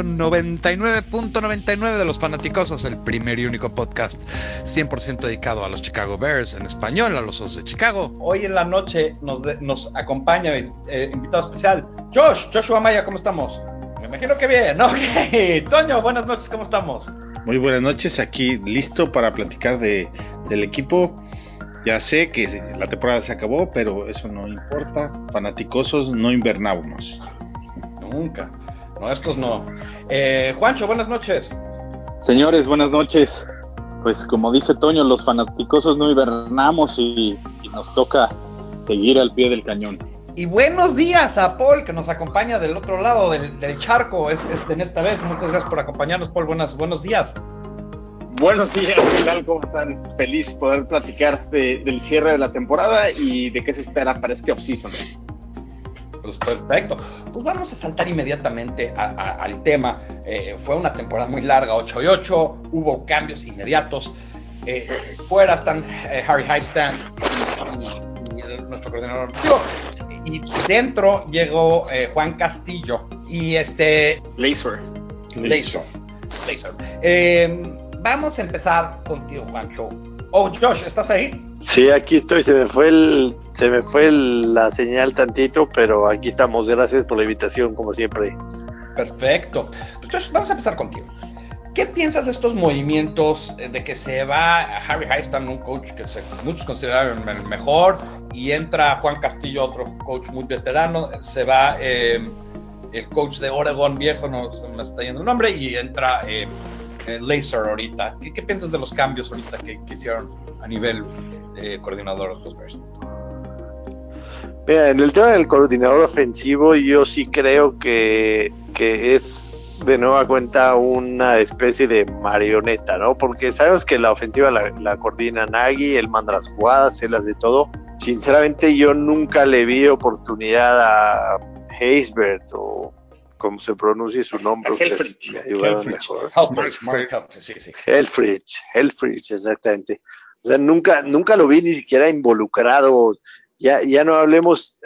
Episodio 99.99 de Los Fanaticosos, el primer y único podcast 100% dedicado a los Chicago Bears en español, a los Osos de Chicago. Hoy en la noche nos, de- nos acompaña eh, invitado especial Josh, Joshua Maya, ¿cómo estamos? Me imagino que bien, ok. Toño, buenas noches, ¿cómo estamos? Muy buenas noches, aquí listo para platicar de, del equipo. Ya sé que la temporada se acabó, pero eso no importa. Fanaticosos no invernábamos. Nunca. Nuestros no. Eh, Juancho, buenas noches. Señores, buenas noches. Pues como dice Toño, los fanaticosos no hibernamos y, y nos toca seguir al pie del cañón. Y buenos días a Paul, que nos acompaña del otro lado del, del charco es- este, en esta vez. Muchas gracias por acompañarnos, Paul. Buenas, buenos días. Buenos días, ¿qué tal? ¿Cómo están? Feliz poder platicar de- del cierre de la temporada y de qué se espera para este offseason. Pues perfecto. Pues vamos a saltar inmediatamente a- a- al tema. Eh, fue una temporada muy larga, 8 y 8. Hubo cambios inmediatos. Eh, fuera están eh, Harry Highstand y, y el- nuestro coordinador ofensivo. Y dentro llegó eh, Juan Castillo y este Laser. Laser. Laser. Eh, vamos a empezar contigo, Juancho. Oh, Josh, ¿estás ahí? Sí, aquí estoy, se me fue el, se me fue el- la señal tantito, pero aquí estamos. Gracias por la invitación, como siempre. Perfecto. Josh, vamos a empezar contigo. ¿Qué piensas de estos movimientos eh, de que se va Harry Highstam, un coach que se- muchos consideraron el mejor, y entra Juan Castillo, otro coach muy veterano, se va eh, el coach de Oregon viejo, no me está yendo el nombre, y entra eh, eh, Laser ahorita. ¿Qué, qué piensas de los cambios ahorita que, que hicieron a nivel eh, coordinador de los Bears? Mira, en el tema del coordinador ofensivo, yo sí creo que, que es de nueva cuenta una especie de marioneta, ¿no? Porque sabemos que la ofensiva la, la coordina Nagy, él manda las jugadas, él hace todo. Sinceramente, yo nunca le vi oportunidad a Haysbert o como se pronuncie su nombre. Helfrich. Helfrich, Helfrich, exactamente. O sea, nunca, nunca lo vi ni siquiera involucrado. Ya, ya no hablemos,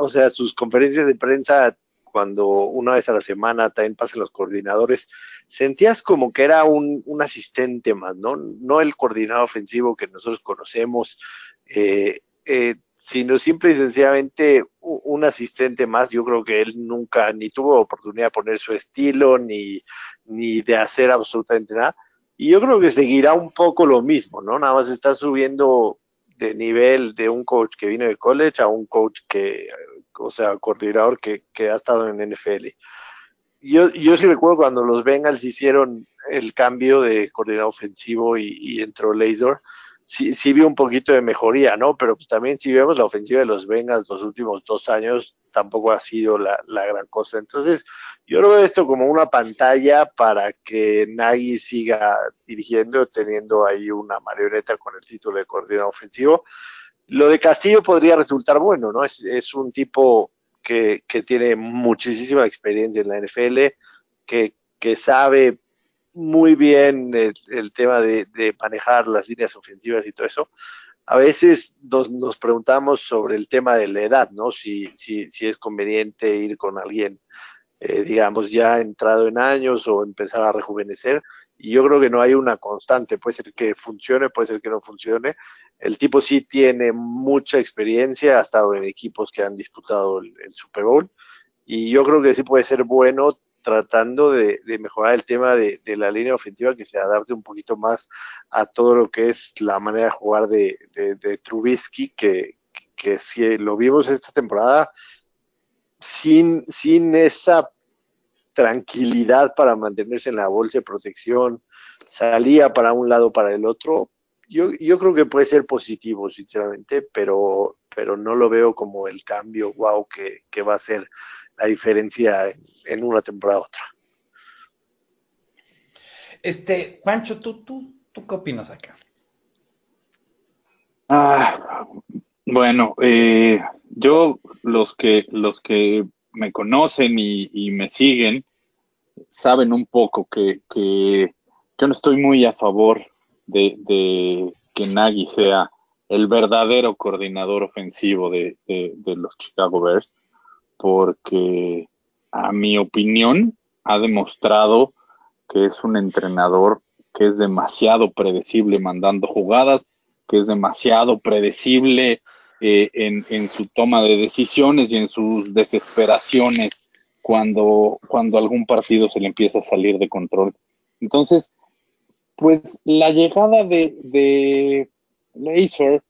o sea, sus conferencias de prensa cuando una vez a la semana también pasan los coordinadores, sentías como que era un, un asistente más, ¿no? No el coordinador ofensivo que nosotros conocemos, eh, eh, sino simple y sencillamente un asistente más. Yo creo que él nunca ni tuvo oportunidad de poner su estilo, ni, ni de hacer absolutamente nada. Y yo creo que seguirá un poco lo mismo, ¿no? Nada más está subiendo de nivel de un coach que vino de college a un coach que, o sea, coordinador que, que ha estado en NFL. Yo, yo sí recuerdo cuando los Bengals hicieron el cambio de coordinador ofensivo y, y entró Laser, sí, sí vi un poquito de mejoría, ¿no? Pero pues también si vemos la ofensiva de los Bengals los últimos dos años, tampoco ha sido la, la gran cosa. Entonces, yo lo veo esto como una pantalla para que Nagy siga dirigiendo, teniendo ahí una marioneta con el título de coordinador ofensivo. Lo de Castillo podría resultar bueno, ¿no? Es, es un tipo que, que tiene muchísima experiencia en la NFL, que, que sabe muy bien el, el tema de, de manejar las líneas ofensivas y todo eso a veces nos, preguntamos sobre el tema de la edad, ¿no? Si, si, si es conveniente ir con alguien, eh, digamos, ya entrado en años o empezar a rejuvenecer. Y yo creo que no hay una constante, puede ser que funcione, puede ser que no funcione. El tipo sí tiene mucha experiencia, ha estado en equipos que han disputado el, el Super Bowl. Y yo creo que sí puede ser bueno tratando de, mejorar el tema de, la línea ofensiva que se adapte un poquito más a todo lo que es la manera de jugar de, Trubisky, que, que, si lo vimos esta temporada sin, sin esa tranquilidad para mantenerse en la bolsa de protección, salía para un lado para el otro. Yo, yo creo que puede ser positivo, sinceramente, pero, pero no lo veo como el cambio wow que, que va a ser la diferencia en, una temporada a otra. Este, Juancho, ¿tú, tú, ¿tú qué opinas acá? Ah, Bueno, eh, yo los que los que me conocen y, me siguen saben un poco que, que, yo no estoy muy a favor de, de, que Nagy sea el verdadero coordinador ofensivo de, de, los Chicago Bears, porque a mi opinión ha demostrado que es un entrenador que es demasiado predecible mandando jugadas, que es demasiado predecible eh, en, su toma de decisiones y en sus desesperaciones cuando, cuando algún partido se le empieza a salir de control. Entonces, pues la llegada de, de Laser,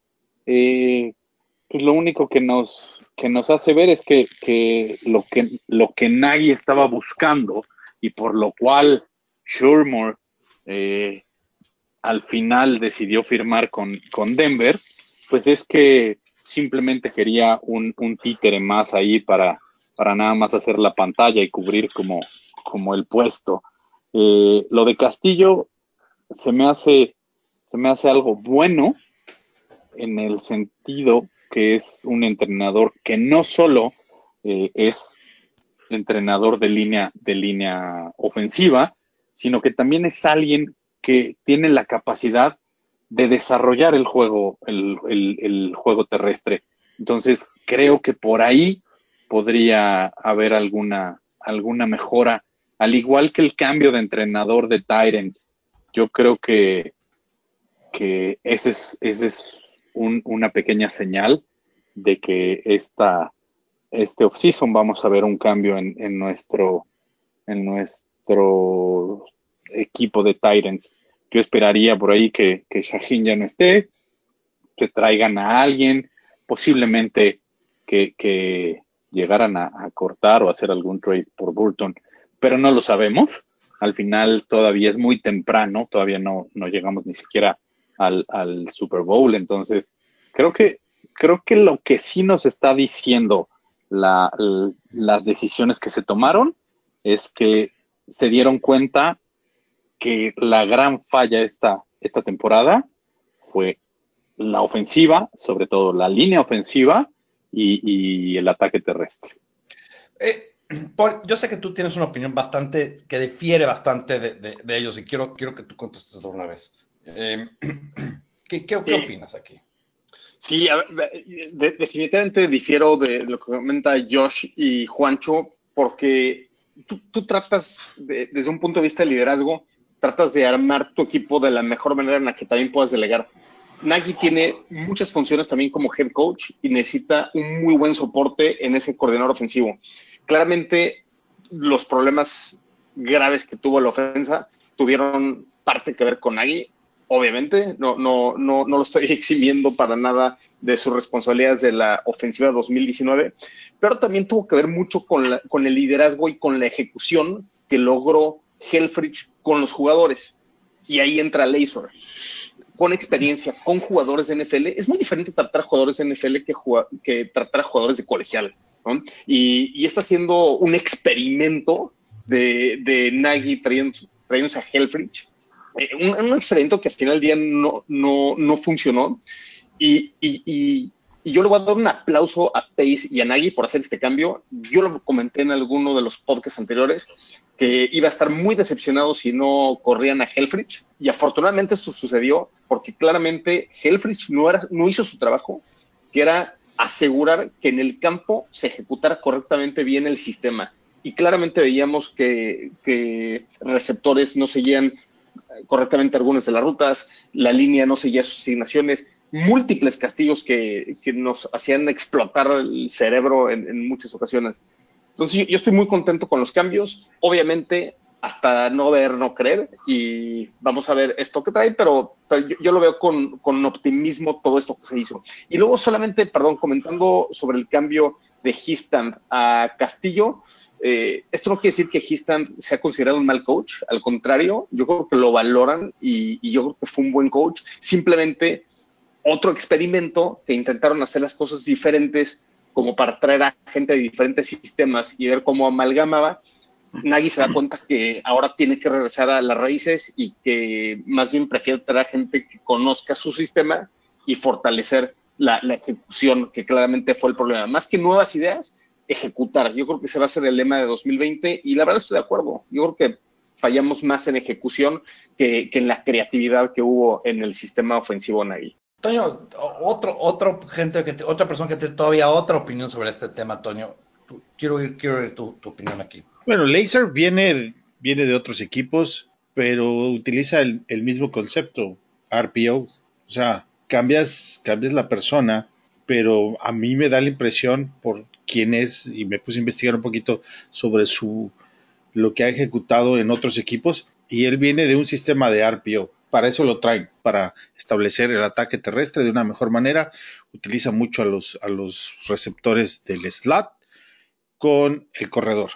eh, pues lo único que nos, que nos hace ver es que, lo que lo que nadie estaba buscando y por lo cual Shurmur eh, al final decidió firmar con, con Denver, pues es que simplemente quería un, títere más ahí para, para nada más hacer la pantalla y cubrir como, como el puesto. Eh, lo de Castillo se me hace se me hace algo bueno en el sentido que es un entrenador que no solo eh, es entrenador de línea de línea ofensiva, sino que también es alguien que tiene la capacidad de desarrollar el juego, el, juego terrestre. Entonces, creo que por ahí podría haber alguna, alguna mejora, al igual que el cambio de entrenador de Tyrants. Yo creo que, que ese es, ese es una pequeña señal de que esta, este offseason vamos a ver un cambio en, en, nuestro, en nuestro equipo de Tyrants. Yo esperaría por ahí que, que ya no esté, que traigan a alguien, posiblemente que, llegaran a, cortar o hacer algún trade por Burton, pero no lo sabemos. Al final todavía es muy temprano, todavía no, no llegamos ni siquiera al, Super Bowl, entonces creo que, creo que lo que sí nos está diciendo las decisiones que se tomaron es que se dieron cuenta que la gran falla esta, esta temporada fue la ofensiva, sobre todo la línea ofensiva y, el ataque terrestre. Eh, Paul, yo sé que tú tienes una opinión bastante, que difiere bastante de, ellos y quiero, quiero que tú contestes de una vez. Eh, ¿qué, opinas aquí? Sí, definitivamente difiero de lo que comenta Josh y Juancho, porque tú, tú tratas desde un punto de vista de liderazgo tratas de armar tu equipo de la mejor manera en la que también puedas delegar. Nagy tiene muchas funciones también como head coach y necesita un muy buen soporte en ese coordinador ofensivo. Claramente, los problemas graves que tuvo la ofensa tuvieron parte que ver con Nagy, obviamente, no, no, no, no lo estoy eximiendo para nada de sus responsabilidades de la ofensiva 2019, pero también tuvo que ver mucho con, con el liderazgo y con la ejecución que logró Helfrich con los jugadores. Y ahí entra Laser. Con experiencia, con jugadores de NFL, es muy diferente tratar jugadores de NFL que, que tratar jugadores de colegial. Y, está haciendo un experimento de, Nagy trayéndose a Helfrich. Eh, un, experimento que al final del día no, no, no funcionó. y, y yo le voy a dar un aplauso a Pace y a Nagy por hacer este cambio. Yo lo comenté en alguno de los podcasts anteriores que iba a estar muy decepcionado si no corrían a Helfrich. Y afortunadamente esto sucedió porque claramente Helfrich no, era, no hizo su trabajo, que era asegurar que en el campo se ejecutara correctamente bien el sistema. Y claramente veíamos que, que receptores no seguían correctamente algunas de las rutas, la línea no seguía sus asignaciones múltiples castigos que, nos hacían explotar el cerebro en, muchas ocasiones. Entonces yo, estoy muy contento con los cambios, obviamente hasta no ver, no creer, y vamos a ver esto que trae, pero, yo, lo veo con, optimismo todo esto que se hizo. Y luego solamente, perdón, comentando sobre el cambio de Histam a Castillo, eh, esto no quiere decir que Histam sea considerado un mal coach, al contrario, yo creo que lo valoran y, y yo creo que fue un buen coach, simplemente otro experimento que intentaron hacer las cosas diferentes como para traer a gente de diferentes sistemas y ver cómo amalgamaba, Nagy se da cuenta que ahora tiene que regresar a las raíces y que más bien prefiere traer a gente que conozca su sistema y fortalecer la, la ejecución, que claramente fue el problema. Más que nuevas ideas, ejecutar. Yo creo que ese va a ser el lema de 2020 y la verdad estoy de acuerdo. Yo creo que fallamos más en ejecución que, que en la creatividad que hubo en el sistema ofensivo Nagui. Toño, otro, otro gente que te- otra persona que tiene todavía otra opinión sobre este tema, Toño. Tú- quiero oír, quiero oír tu, tu opinión aquí. Bueno, Laser viene, viene de otros equipos, pero utiliza el, el mismo concepto, RPO. O sea, cambias, cambias la persona, pero a mí me da la impresión por quién es, y me puse a investigar un poquito sobre su lo que ha ejecutado en otros equipos, y él viene de un sistema de RPO. Para eso lo traen, para establecer el ataque terrestre de una mejor manera. Utiliza mucho a los, a los receptores del slot con el corredor.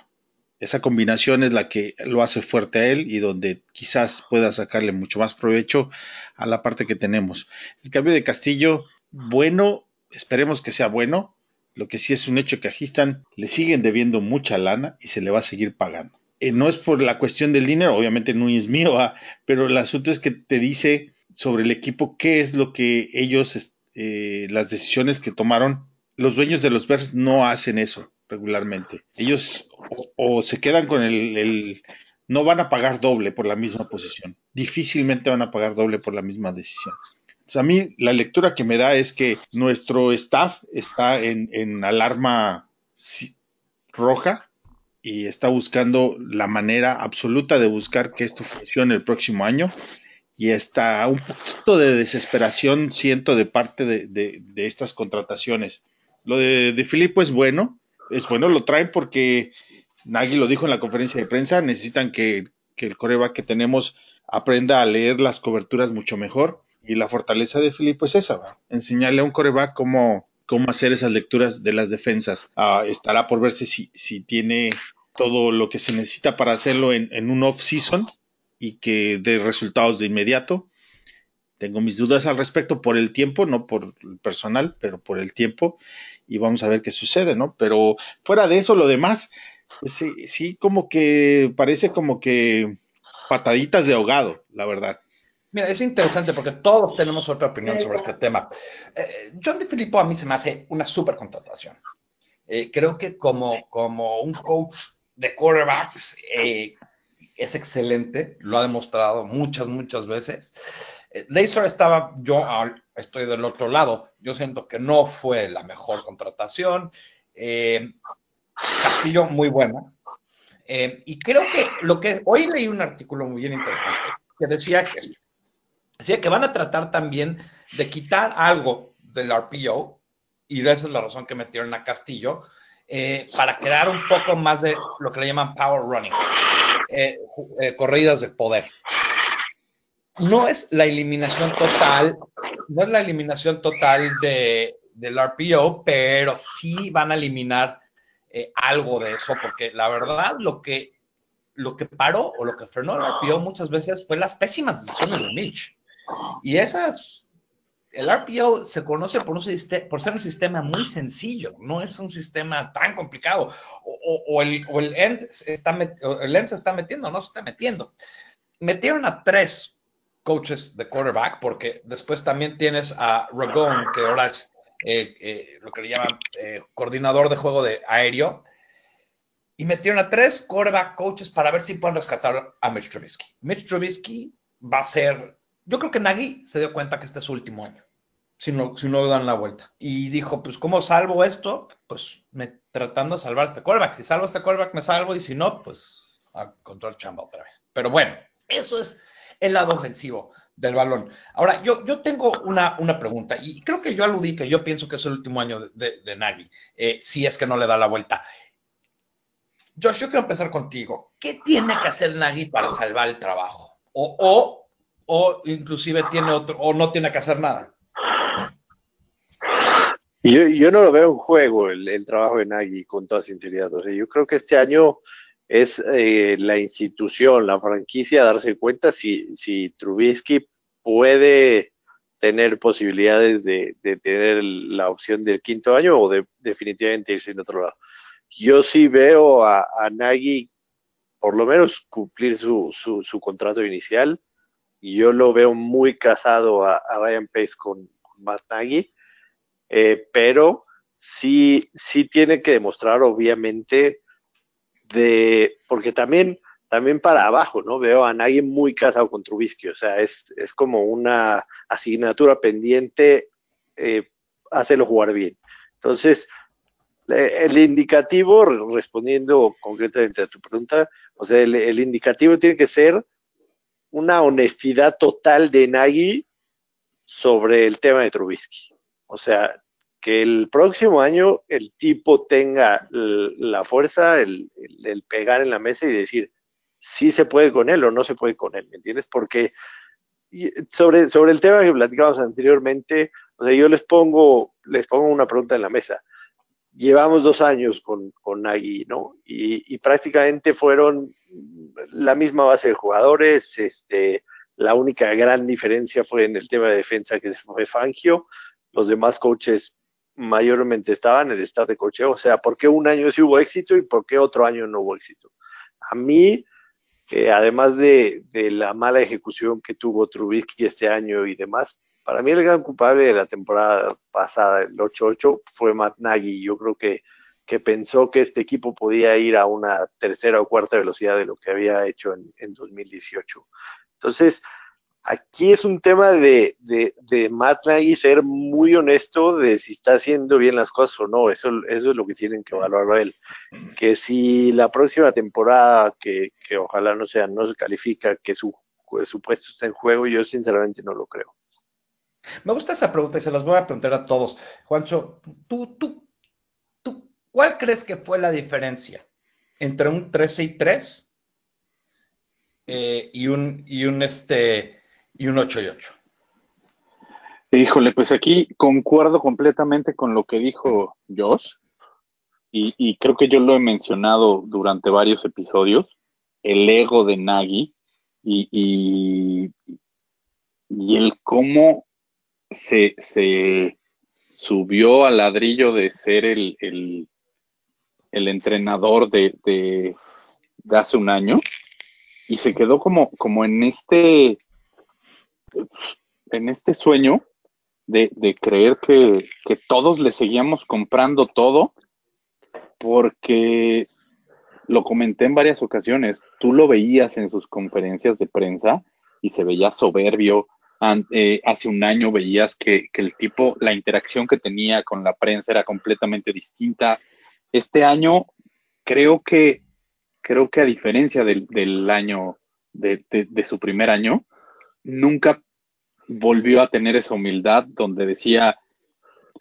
Esa combinación es la que lo hace fuerte a él y donde quizás pueda sacarle mucho más provecho a la parte que tenemos. El cambio de Castillo, bueno, esperemos que sea bueno. Lo que sí es un hecho que a le siguen debiendo mucha lana y se le va a seguir pagando. Eh, no es por la cuestión del dinero, obviamente no es mío, ah, pero el asunto es que te dice sobre el equipo qué es lo que ellos, eh, las decisiones que tomaron. Los dueños de los Bears no hacen eso regularmente. Ellos o, se quedan con el, no van a pagar doble por la misma posición. Difícilmente van a pagar doble por la misma decisión. A mí la lectura que me da es que nuestro staff está en, en alarma roja y está buscando la manera absoluta de buscar que esto funcione el próximo año y está un poquito de desesperación siento de parte de, de, estas contrataciones. Lo de, de Filippo es bueno, es bueno, lo traen porque Nagy lo dijo en la conferencia de prensa, necesitan que, que el coreback que tenemos aprenda a leer las coberturas mucho mejor. Y la fortaleza de Filippo es esa, ¿va? enseñarle a un coreback cómo, cómo hacer esas lecturas de las defensas. Uh, estará por verse si, si tiene todo lo que se necesita para hacerlo en, en un off-season y que dé resultados de inmediato. Tengo mis dudas al respecto por el tiempo, no por el personal, pero por el tiempo. Y vamos a ver qué sucede, ¿no? Pero fuera de eso, lo demás, pues sí, sí como que parece como que pataditas de ahogado, la verdad. Mira, es interesante porque todos tenemos otra opinión sobre este tema. Eh, John de Filippo a mí se me hace una super contratación. Eh, creo que como, como un coach de quarterbacks eh, es excelente, lo ha demostrado muchas, muchas veces. Eh, Laser estaba, yo estoy del otro lado, yo siento que no fue la mejor contratación. Castillo, muy buena. Y creo que lo que hoy leí un artículo muy bien interesante que decía que, decía que van a tratar también de quitar algo del RPO, y esa es la razón que metieron a Castillo, eh, para crear un poco más de lo que le llaman power running, eh, eh, corridas de poder. No es la eliminación total, no es la eliminación total de, del RPO, pero sí van a eliminar eh, algo de eso, porque la verdad lo que, lo que paró o lo que frenó el RPO muchas veces fue las pésimas decisiones de Mitch. Y esas, el RPO se conoce por, ser un sistema muy sencillo, no es un sistema tan complicado. O, el, o el, end está met, se está metiendo, no se está metiendo. Metieron a tres coaches de quarterback, porque después también tienes a Ragone, que ahora es eh, eh, lo que le llaman eh, coordinador de juego de aéreo, y metieron a tres quarterback coaches para ver si pueden rescatar a Mitch Trubisky. Mitch Trubisky va a ser, yo creo que Nagy se dio cuenta que este es su último año, si no, si no dan la vuelta. Y dijo, pues, ¿cómo salvo esto? Pues me, tratando de salvar este quarterback. Si salvo este quarterback, me salvo, y si no, pues a control chamba otra vez. Pero bueno, eso es el lado ofensivo del balón. Ahora, yo, yo tengo una, una, pregunta, y creo que yo aludí que yo pienso que es el último año de, de, de eh, si es que no le da la vuelta. Josh, yo quiero empezar contigo. ¿Qué tiene que hacer Nagy para salvar el trabajo? O, o, o inclusive tiene otro, o no tiene que hacer nada. Yo, yo no lo veo en juego el, el, trabajo de Nagy, con toda sinceridad. O sea, yo creo que este año es eh, la institución, la franquicia, darse cuenta si, si Trubisky puede tener posibilidades de, de, tener la opción del quinto año o de definitivamente irse en otro lado. Yo sí veo a, a Nagy por lo menos cumplir su, su, su, contrato inicial. Yo lo veo muy casado a, Ryan Pace con, con Matt Nagy. eh, pero sí, sí tiene que demostrar, obviamente, de, porque también, también para abajo, ¿no? Veo a nadie muy casado con Trubisky, o sea, es, es como una asignatura pendiente, eh, hacerlo jugar bien. Entonces, el indicativo, respondiendo concretamente a tu pregunta, o sea, el, indicativo tiene que ser una honestidad total de Nagy sobre el tema de Trubisky. O sea, que el próximo año el tipo tenga la fuerza, el, pegar en la mesa y decir si se puede con él o no se puede con él, ¿me entiendes? Porque sobre, sobre el tema que platicamos anteriormente, o sea, yo les pongo, les pongo una pregunta en la mesa llevamos dos años con, con Nagy, ¿no? Y, prácticamente fueron la misma base de jugadores, este, la única gran diferencia fue en el tema de defensa que fue Fangio, los demás coaches mayormente estaban en el estado de cocheo, o sea, ¿por qué un año sí hubo éxito y por qué otro año no hubo éxito? A mí, eh, además de, de, la mala ejecución que tuvo Trubisky este año y demás, para mí el gran culpable de la temporada pasada, el 8-8, fue Matt Nagy. Yo creo que, que pensó que este equipo podía ir a una tercera o cuarta velocidad de lo que había hecho en, en 2018. Entonces, aquí es un tema de, de, de, Matt Nagy ser muy honesto de si está haciendo bien las cosas o no. Eso, eso es lo que tienen que valorar él. Que si la próxima temporada, que, que ojalá no sea, no se califica, que su, su puesto está en juego, yo sinceramente no lo creo. Me gusta esa pregunta y se las voy a preguntar a todos. Juancho, ¿tú, tú, tú, ¿cuál crees que fue la diferencia entre un 13 y 3 eh, y un, y un, este, y un 8 y 8? Híjole, pues aquí concuerdo completamente con lo que dijo Josh y, creo que yo lo he mencionado durante varios episodios, el ego de Nagy y, y, y el cómo se, se subió al ladrillo de ser el, entrenador de, hace un año y se quedó como, en este en este sueño de, creer que, todos le seguíamos comprando todo porque lo comenté en varias ocasiones, tú lo veías en sus conferencias de prensa y se veía soberbio, eh, hace un año veías que, el tipo, la interacción que tenía con la prensa era completamente distinta. Este año creo que, creo que a diferencia del, año, de, su primer año, nunca volvió a tener esa humildad donde decía,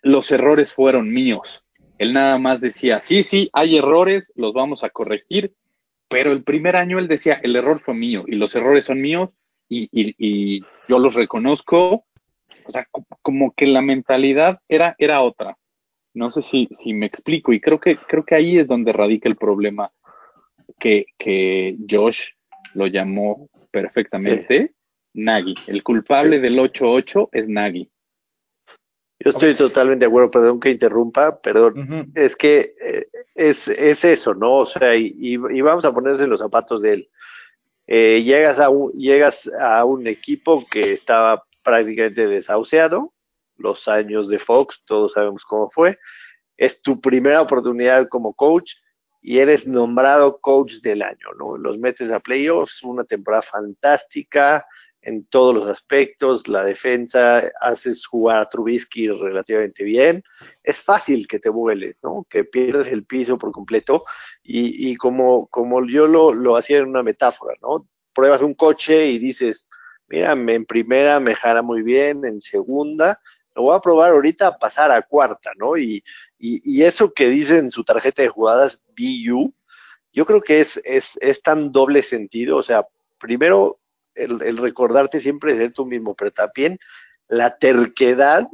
los errores fueron míos. Él nada más decía, sí, sí, hay errores, los vamos a corregir, pero el primer año él decía, el error fue mío y los errores son míos y, yo los reconozco. O sea, como que la mentalidad era, era otra. No sé si, si me explico y creo que, creo que ahí es donde radica el problema que, que Josh lo llamó perfectamente. Nagy. El culpable del 8-8 es Nagy. Yo estoy totalmente de acuerdo, perdón que interrumpa, perdón. Es que eh, es, es, eso, ¿no? O sea, y, y, vamos a ponerse en los zapatos de él. Eh, llegas, a un, llegas a un equipo que estaba prácticamente desahuciado, los años de Fox, todos sabemos cómo fue, es tu primera oportunidad como coach y eres nombrado coach del año, ¿no? Los metes a playoffs, una temporada fantástica en todos los aspectos, la defensa, haces jugar a Trubisky relativamente bien, es fácil que te vueles, ¿no? Que pierdes el piso por completo y, y como, como yo lo, lo hacía en una metáfora, ¿no? Pruebas un coche y dices, mira, en primera me jala muy bien, en segunda, lo voy a probar ahorita a pasar a cuarta, ¿no? Y, y, y eso que dice en su tarjeta de jugadas BU, yo creo que es, es, es tan doble sentido, o sea, primero el, recordarte siempre de ser tú mismo, pero también la terquedad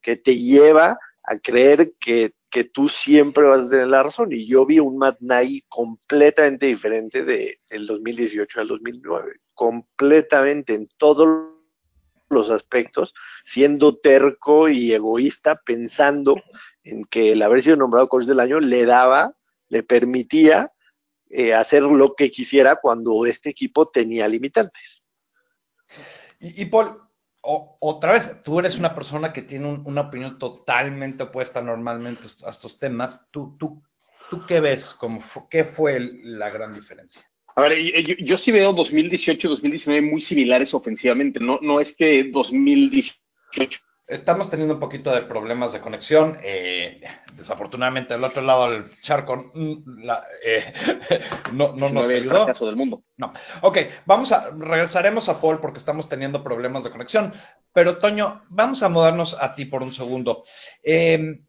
que te lleva a creer que, que, tú siempre vas a tener la razón. Y yo vi un Matt Nagy completamente diferente de, del 2018 al 2009, completamente en todos los aspectos, siendo terco y egoísta, pensando en que el haber sido nombrado coach del año le daba, le permitía eh, hacer lo que quisiera cuando este equipo tenía limitantes. Y, Paul, otra vez, tú eres una persona que tiene un- una opinión totalmente opuesta normalmente a estos temas. ¿Tú, tú, tú qué ves? Como ¿Qué fue la gran diferencia? A ver, yo, yo sí veo 2018 y 2019 muy similares ofensivamente. No, no es que 2018 Estamos teniendo un poquito de problemas de conexión. eh, desafortunadamente, del otro lado del charco mm, la- eh, no, no nos 19 el ayudó. del mundo. No. Ok, vamos a regresaremos a Paul porque estamos teniendo problemas de conexión. Pero Toño, vamos a mudarnos a ti por un segundo. Eh,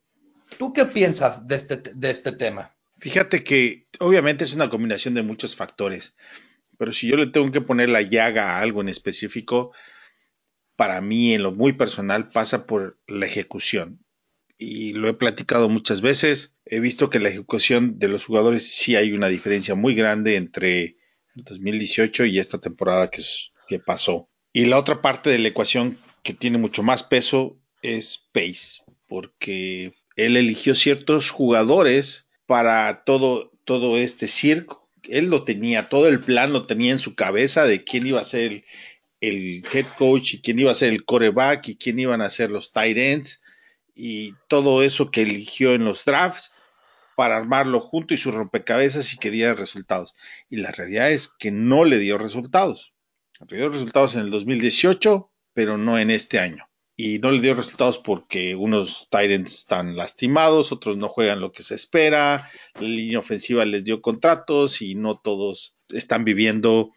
¿Tú qué piensas de este, de este tema? Fíjate que obviamente es una combinación de muchos factores, pero si yo le tengo que poner la llaga a algo en específico, para mí en lo muy personal pasa por la ejecución. Y lo he platicado muchas veces, he visto que la ejecución de los jugadores sí hay una diferencia muy grande entre el 2018 y esta temporada que, pasó. Y la otra parte de la ecuación que tiene mucho más peso es Pace, porque él eligió ciertos jugadores para todo, todo este circo. Él lo tenía, todo el plan lo tenía en su cabeza de quién iba a ser el, el head coach y quién iba a ser el coreback y quién iban a ser los tight ends y todo eso que eligió en los drafts para armarlo junto y su rompecabezas y que diera resultados. Y la realidad es que no le dio resultados. Le dio resultados en el 2018, pero no en este año. Y no le dio resultados porque unos Titans están lastimados, otros no juegan lo que se espera, la línea ofensiva les dio contratos y no todos están viviendo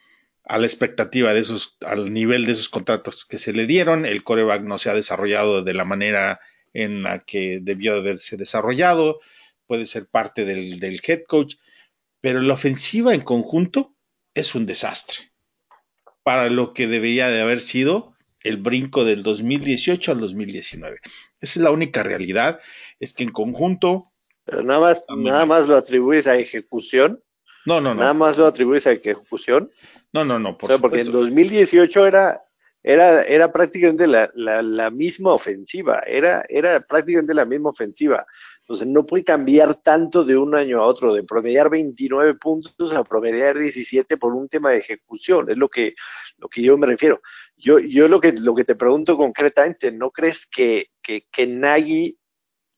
a la expectativa de esos, al nivel de esos contratos que se le dieron. El coreback no se ha desarrollado de la manera en la que debió de haberse desarrollado. Puede ser parte del, del head coach, pero la ofensiva en conjunto es un desastre para lo que debería de haber sido el brinco del 2018 al 2019. Esa es la única realidad, es que en conjunto, Pero nada más, nada más lo atribuyes a ejecución. No, no, Nada no, más lo atribuyes a ejecución. no, no, no, por O sea, porque en supuesto. 2018 era, era, era prácticamente la, la, la misma ofensiva, era, era prácticamente la misma ofensiva. Entonces no puede cambiar tanto de un año a otro, de promediar 29 puntos a promediar 17 por un tema de ejecución, es lo que, lo que yo me refiero. Yo, yo lo, que, lo que te pregunto concretamente, ¿no crees que, que, que Nagy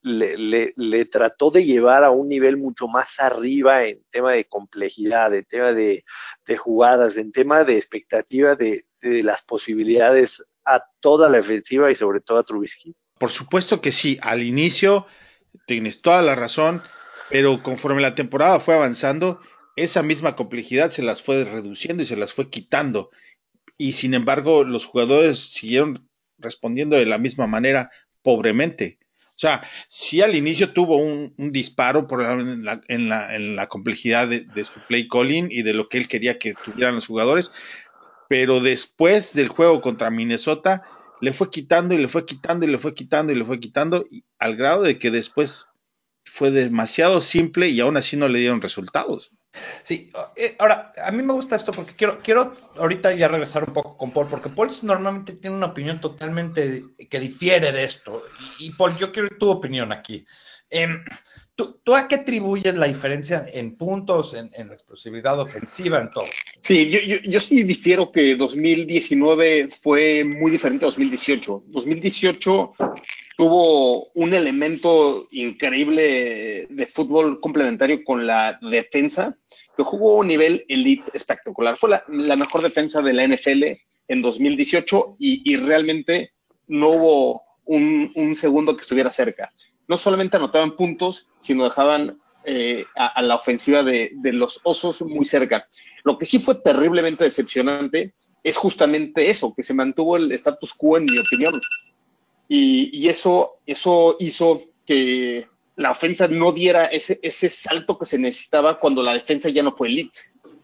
le, le, trató de llevar a un nivel mucho más arriba en tema de complejidad, en tema de, de jugadas, en tema de expectativa de, de, las posibilidades a toda la ofensiva y sobre todo a Trubisky? Por supuesto que sí, al inicio tienes toda la razón, pero conforme la temporada fue avanzando, esa misma complejidad se las fue reduciendo y se las fue quitando. Y sin embargo, los jugadores siguieron respondiendo de la misma manera, pobremente. O sea, sí al inicio tuvo un, un disparo por en, la, en, la, en la complejidad de, su play calling y de lo que él quería que tuvieran los jugadores, pero después del juego contra Minnesota le fue quitando y le fue quitando y le fue quitando y le fue quitando y, al grado de que después fue demasiado simple y aún así no le dieron resultados. Sí, eh, ahora, a mí me gusta esto porque quiero, quiero ahorita ya regresar un poco con Paul, porque Paul normalmente tiene una opinión totalmente que difiere de esto. Y, Paul, yo quiero tu opinión aquí. Eh, ¿tú, ¿tú, a qué atribuyes la diferencia en puntos, en, en explosividad ofensiva, en todo? Sí, yo, yo, yo, sí difiero que 2019 fue muy diferente a 2018. 2018 tuvo un elemento increíble de fútbol complementario con la defensa, que jugó a un nivel elite espectacular. Fue la, mejor defensa de la NFL en 2018 y, y realmente no hubo un, un, segundo que estuviera cerca. No solamente anotaban puntos, sino dejaban eh, a, a, la ofensiva de, de los osos muy cerca. Lo que sí fue terriblemente decepcionante es justamente eso, que se mantuvo el status quo, en mi opinión. Y, y, eso, eso hizo que la ofensa no diera ese, ese salto que se necesitaba cuando la defensa ya no fue elite.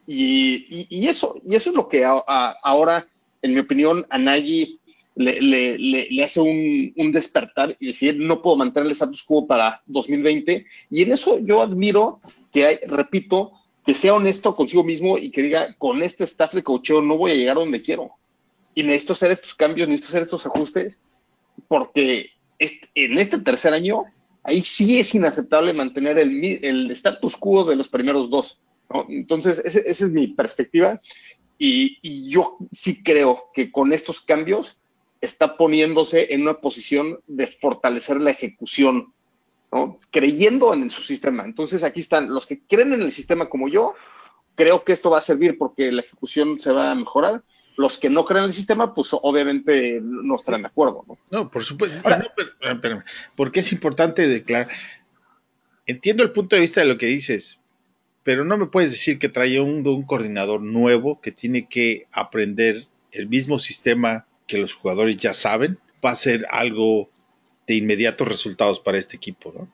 Y, y, eso, y eso es lo que ahora, en mi opinión, a Nagy le, le, le, le hace un, un, despertar y decir, no puedo mantener el status quo para 2020. Y en eso yo admiro que, hay, repito, que sea honesto consigo mismo y que diga, con este staff de cocheo no voy a llegar donde quiero. Y necesito hacer estos cambios, necesito hacer estos ajustes, porque en este tercer año, ahí sí es inaceptable mantener el, el status quo de los primeros dos. ¿no? Entonces, ese, esa es mi perspectiva. Y, y, yo sí creo que con estos cambios está poniéndose en una posición de fortalecer la ejecución, ¿no? creyendo en su sistema. Entonces aquí están los que creen en el sistema como yo, creo que esto va a servir porque la ejecución se va a mejorar. Los que no creen en el sistema, pues obviamente no estarán de acuerdo. No, no por supuesto. no, pero, espérame, porque es importante declarar. Entiendo el punto de vista de lo que dices, pero no me puedes decir que trae un, un coordinador nuevo que tiene que aprender el mismo sistema que los jugadores ya saben, va a ser algo de inmediatos resultados para este equipo, ¿no?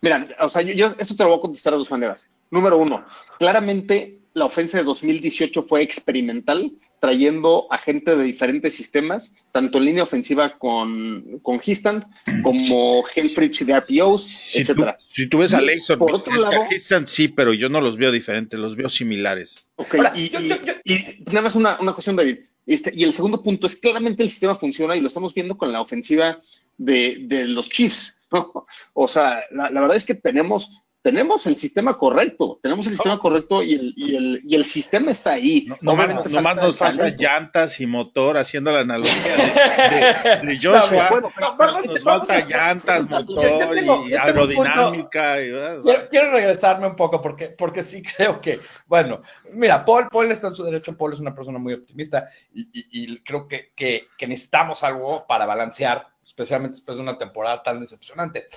Mira, o sea, yo, yo esto te lo voy a contestar de dos maneras. Número uno, claramente la ofensa de 2018 fue experimental, trayendo a gente de diferentes sistemas, tanto en línea ofensiva con, con Histand, como Helfrich de RPOs, Si tú, etcétera. si tú ves a Lason, por otro lado- sí, pero yo no los veo diferentes, los veo similares. Ok, Ahora, y, yo- y- yo- yo- y nada más una, una cuestión, David. Este, y el segundo punto es claramente el sistema funciona y lo estamos viendo con la ofensiva de, de los Chiefs. ¿no? O sea, la, la verdad es que tenemos, tenemos el sistema correcto, tenemos el sistema correcto y el, y el, y el sistema está ahí. No, nomás, nos falta talento. llantas y motor, haciendo la analogía de, de- de Joshua. No, bueno, pero nos falta llantas, motor tengo- y aerodinámica. y- Quiero, quiero regresarme un poco porque, porque sí creo que, bueno, mira, Paul, Paul está en su derecho, Paul es una persona muy optimista y, y- y creo que, que- que necesitamos algo para balancear, especialmente después de una temporada tan decepcionante.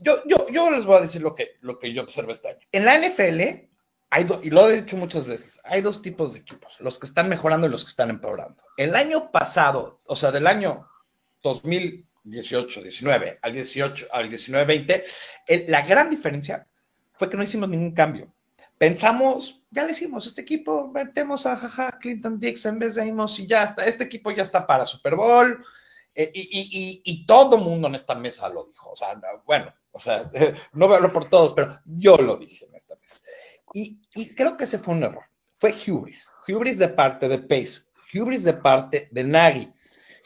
Yo, yo, yo les voy a decir lo que, lo que yo observo este año. En la NFL, hay do- y lo he dicho muchas veces, hay dos tipos de equipos, los que están mejorando y los que están empeorando. El año pasado, o sea, del año 2018, 19 al 18, al 19, 20, el- la gran diferencia fue que no hicimos ningún cambio. Pensamos, ya le hicimos, este equipo, metemos a jaja, Clinton Dix en vez de Amos y ya está, este equipo ya está para Super Bowl. eh, y, y, y, y todo mundo en esta mesa lo dijo. O sea, no, bueno, o sea, no voy a hablar por todos, pero yo lo dije en esta mesa. Y, creo que ese fue un error. Fue hubris. Hubris de parte de Pace. Hubris de parte de Nagy.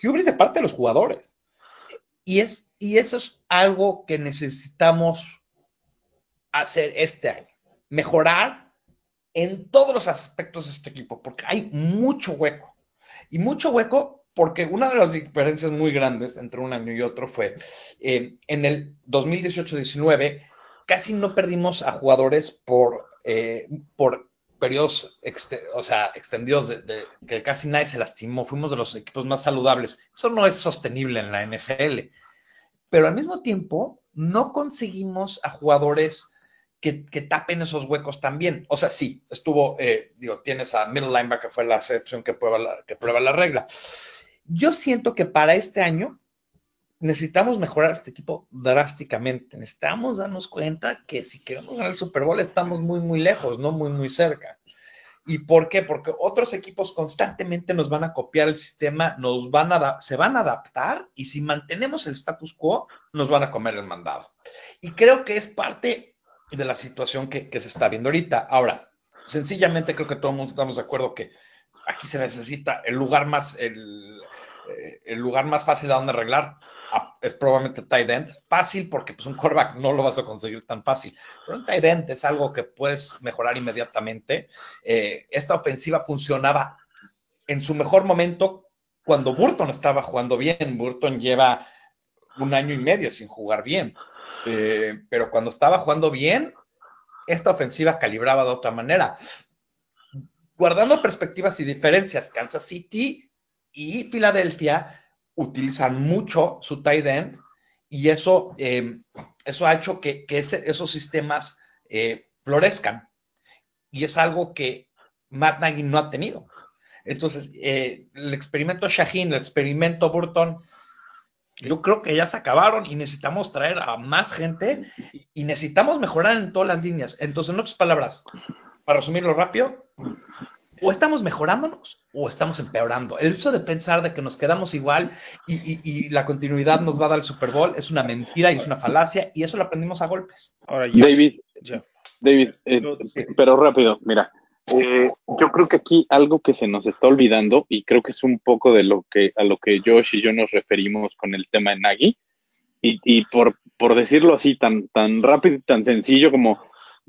Hubris de parte de los jugadores. Y, es, y eso es algo que necesitamos hacer este año. Mejorar en todos los aspectos de este equipo, porque hay mucho hueco. Y mucho hueco porque una de las diferencias muy grandes entre un año y otro fue eh, en el 2018-19 casi no perdimos a jugadores por, eh, por periodos o sea, extendidos de, que casi nadie se lastimó. Fuimos de los equipos más saludables. Eso no es sostenible en la NFL. Pero al mismo tiempo, no conseguimos a jugadores que, que tapen esos huecos también. O sea, sí, estuvo, eh, digo, tienes a middle linebacker, fue la excepción que prueba que prueba la regla. Yo siento que para este año necesitamos mejorar este equipo drásticamente. Necesitamos darnos cuenta que si queremos ganar el Super Bowl estamos muy, muy lejos, no muy, muy cerca. ¿Y por qué? Porque otros equipos constantemente nos van a copiar el sistema, nos van a se van a adaptar y si mantenemos el status quo, nos van a comer el mandado. Y creo que es parte de la situación que, que se está viendo ahorita. Ahora, sencillamente creo que todo el mundo estamos de acuerdo que aquí se necesita el lugar más, el, eh, el lugar más fácil a donde arreglar ah, es probablemente tight end. Fácil porque pues un quarterback no lo vas a conseguir tan fácil. Pero un tight end es algo que puedes mejorar inmediatamente. Eh, esta ofensiva funcionaba en su mejor momento cuando Burton estaba jugando bien. Burton lleva un año y medio sin jugar bien. Eh, pero cuando estaba jugando bien, esta ofensiva calibraba de otra manera. Guardando perspectivas y diferencias, Kansas City y Filadelfia utilizan mucho su tight end y eso, eh, eso ha hecho que, que ese- esos sistemas eh, florezcan. Y es algo que Matt Nagy no ha tenido. Entonces, eh, el experimento Shaheen, el experimento Burton, yo creo que ya se acabaron y necesitamos traer a más gente y necesitamos mejorar en todas las líneas. Entonces, en otras palabras, para resumirlo rápido, o estamos mejorándonos o estamos empeorando. Eso de pensar de que nos quedamos igual y, y- y la continuidad nos va a dar el Super Bowl es una mentira y es una falacia y eso lo aprendimos a golpes. Ahora. David. David, eh, No, pero rápido, mira, eh, yo creo que aquí algo que se nos está olvidando y creo que es un poco de lo que a lo que Josh y yo nos referimos con el tema de Nagy y, y por, por decirlo así tan tan rápido y tan sencillo como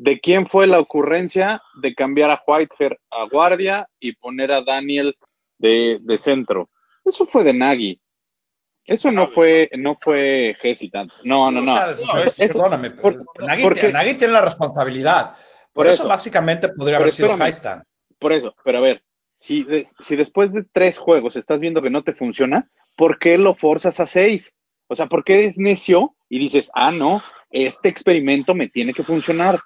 de quién fue la ocurrencia de cambiar a Whitehair a guardia y poner a Daniel de, de centro. Eso fue de Nagy. Eso no fue, no fue hesitant. No, no, no. No, es- perdóname, por- Nagy, porque- Nagy tiene la responsabilidad. Por, Por eso, eso. básicamente podría haber sido. Highstand. Por eso, pero a ver, si, de- si después de tres juegos estás viendo que no te funciona, ¿por qué lo forzas a seis? O sea, ¿por qué eres necio y dices, ah, no, este experimento me tiene que funcionar?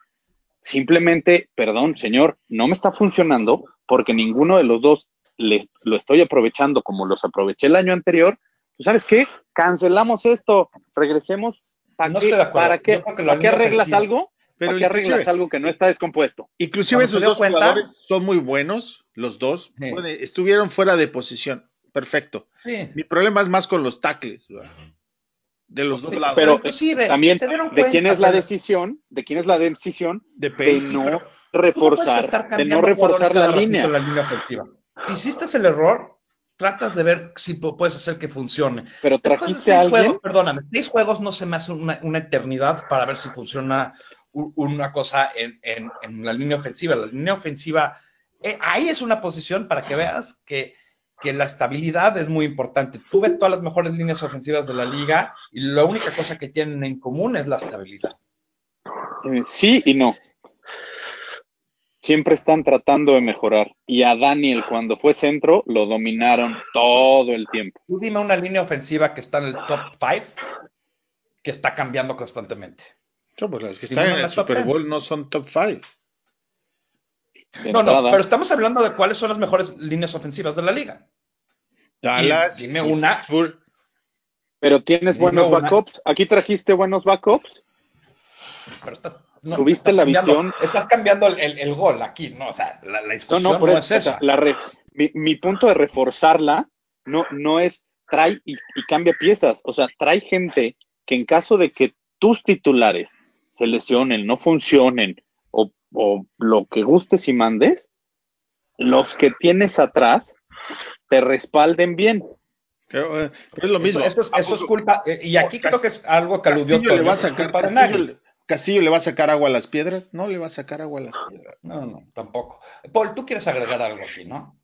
Simplemente, perdón, señor, no me está funcionando porque ninguno de los dos le, lo estoy aprovechando como los aproveché el año anterior. Pues, ¿Sabes qué? Cancelamos esto, regresemos. ¿Para No qué, estoy de acuerdo. ¿para qué, que ¿para qué arreglas algo? Pero ¿Para qué arreglas algo que no está descompuesto? Inclusive Cuando esos dos cuenta- jugadores son muy buenos, los dos. Sí. Estuvieron fuera de posición. Perfecto. Sí. Mi problema es más con los tackles. De los dos lados. Pero inclusive, también, se dieron ¿de quién es la decisión? ¿De quién es la decisión de no ¿Cómo puedes reforzar, de no reforzar la línea? la línea ofensiva? Si hiciste el error, tratas de ver si pu- puedes hacer que funcione. Pero de trajiste a alguien, juegos, perdóname, seis juegos no se me hace una, una eternidad para ver si funciona una cosa en, en- en la línea ofensiva. La línea ofensiva, eh, ahí es una posición para que veas que, que la estabilidad es muy importante. Tú ves todas las mejores líneas ofensivas de la liga y la única cosa que tienen en común es la estabilidad. eh, sí y no. Siempre están tratando de mejorar. Y a Daniel, cuando fue centro, lo dominaron todo el tiempo. Tú dime una línea ofensiva que está en el top 5 que está cambiando constantemente. No, pues las que están no, en el Super. Bowl no son top 5. de No, no, pero estamos hablando de cuáles son las mejores líneas ofensivas de la liga. Dallas, dime y una. Pittsburgh. Pero tienes buenos una. backups. Aquí trajiste buenos backups. Pero estás, no, ¿Tuviste estás la cambiando- visión? Estás cambiando el, el- el gol aquí, ¿no? O sea, la, la No, discusión no, no, por es eso. o sea, esa. la re- mi, mi punto de reforzarla no, no es trae y, y cambia piezas. O sea, trae gente que en caso de que tus titulares se lesionen, no funcionen o, o lo que gustes y mandes, los que tienes atrás te respalden bien. Pero, eh, es lo mismo. Eso, eso es, eso es culpa. eh, Y aquí creo que es algo que aludió Castillo le va a sacar, de Castillo, Castillo le va a sacar agua a las piedras. No le va a sacar agua a las piedras. No, no, tampoco. Paul, tú quieres agregar algo aquí, ¿no?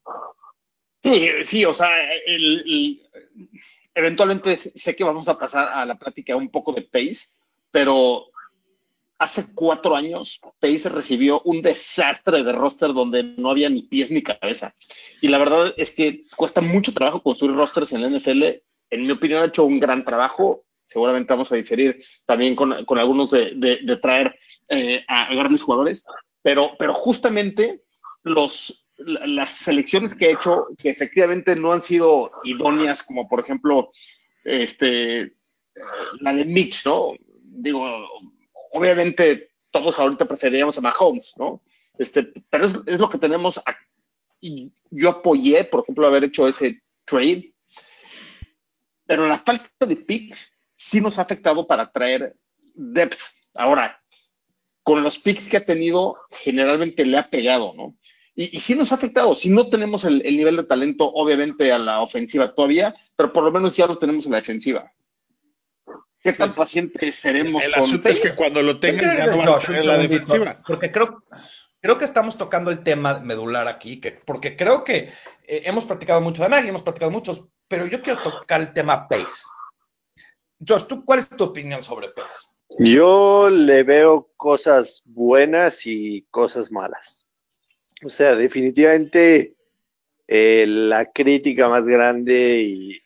Sí, sí, o sea, el- el- eventualmente sé que vamos a pasar a la plática un poco de Pace, pero hace cuatro años Pace recibió un desastre de roster donde no había ni pies ni cabeza. Y la verdad es que cuesta mucho trabajo construir rosters en la NFL. En mi opinión ha hecho un gran trabajo. Seguramente vamos a diferir también con, algunos de, traer eh, a grandes jugadores, pero, justamente las selecciones que he hecho, que efectivamente no han sido idóneas, como por ejemplo este, eh, la de Mitch, ¿no? Digo, obviamente todos ahorita preferiríamos a Mahomes, ¿no? Este, pero es, lo que tenemos. yo apoyé, por ejemplo, haber hecho ese trade, pero la falta de picks sí nos ha afectado para traer depth. Ahora, con los picks que ha tenido, generalmente le ha pegado, ¿no? Y, y sí nos ha afectado. Si no tenemos el, el nivel de talento, obviamente, a la ofensiva todavía, pero por lo menos ya lo tenemos en la defensiva. ¿Qué tan pacientes seremos El con asunto es que cuando lo tengan ya no van a tener la defensiva. Porque creo, creo que estamos tocando el tema medular aquí, que, porque creo que eh, hemos platicado mucho de Nagy, hemos platicado muchos, pero yo quiero tocar el tema Pace. Josh, ¿tú cuál es tu opinión sobre Pace? Yo le veo cosas buenas y cosas malas. O sea, definitivamente eh, la crítica más grande y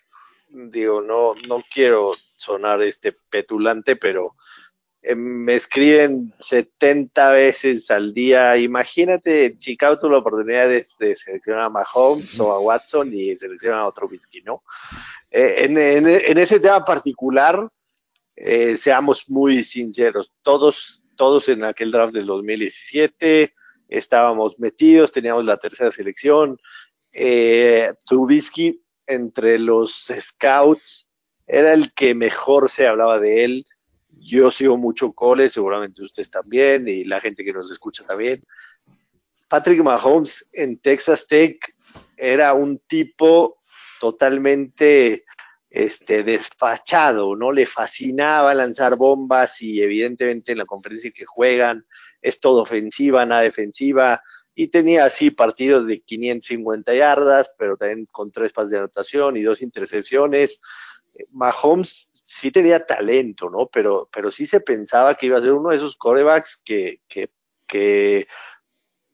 digo, no, no quiero sonar este petulante, pero eh, me escriben 70 veces al día. Imagínate, en Chicago tuvo la oportunidad de, seleccionar a Mahomes o a Watson y seleccionar a otro whisky, ¿no? Eh, en ese tema particular, eh, seamos muy sinceros, todos, todos en aquel draft del 2017 estábamos metidos, teníamos la tercera selección. Eh, Trubisky, entre los scouts, era el que mejor se hablaba de él. Yo sigo mucho Cole, seguramente ustedes también, y la gente que nos escucha también. Patrick Mahomes en Texas Tech era un tipo totalmente este, despachado, ¿no? Le fascinaba lanzar bombas y evidentemente en la conferencia que juegan es todo ofensiva, nada defensiva. y tenía así partidos de 550 yardas, pero también con tres pases de anotación y dos intercepciones. Mahomes sí tenía talento, ¿no? Pero, pero sí se pensaba que iba a ser uno de esos corebacks que, que, que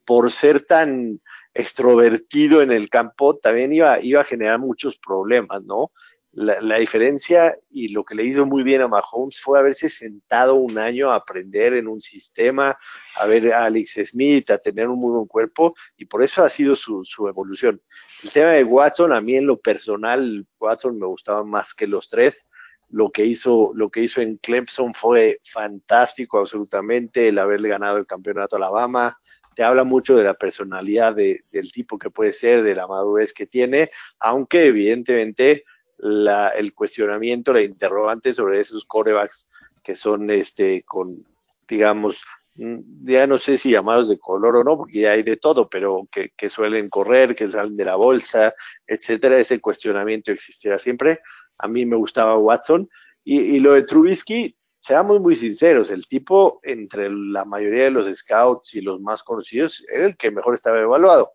por ser tan extrovertido en el campo, también iba, iba a generar muchos problemas, ¿no? La, diferencia y lo que le hizo muy bien a Mahomes fue haberse sentado un año a aprender en un sistema, a ver a Alex Smith, a tener un muy buen cuerpo, y por eso ha sido su, su evolución. El tema de Watson, a mí en lo personal, Watson me gustaba más que los tres. Lo que hizo, lo que hizo en Clemson fue fantástico, absolutamente, el haberle ganado el campeonato a Alabama, te habla mucho de la personalidad de, del tipo que puede ser, de la madurez que tiene, aunque evidentemente el cuestionamiento, la interrogante sobre esos corebacks que son este con, digamos, mm, ya no sé si llamados de color o no, porque ya hay de todo, pero que, que suelen correr, que salen de la bolsa, etcétera, ese cuestionamiento existirá siempre. A mí me gustaba Watson. Y, y lo de Trubisky, seamos muy sinceros, el tipo entre la mayoría de los scouts y los más conocidos era el que mejor estaba evaluado.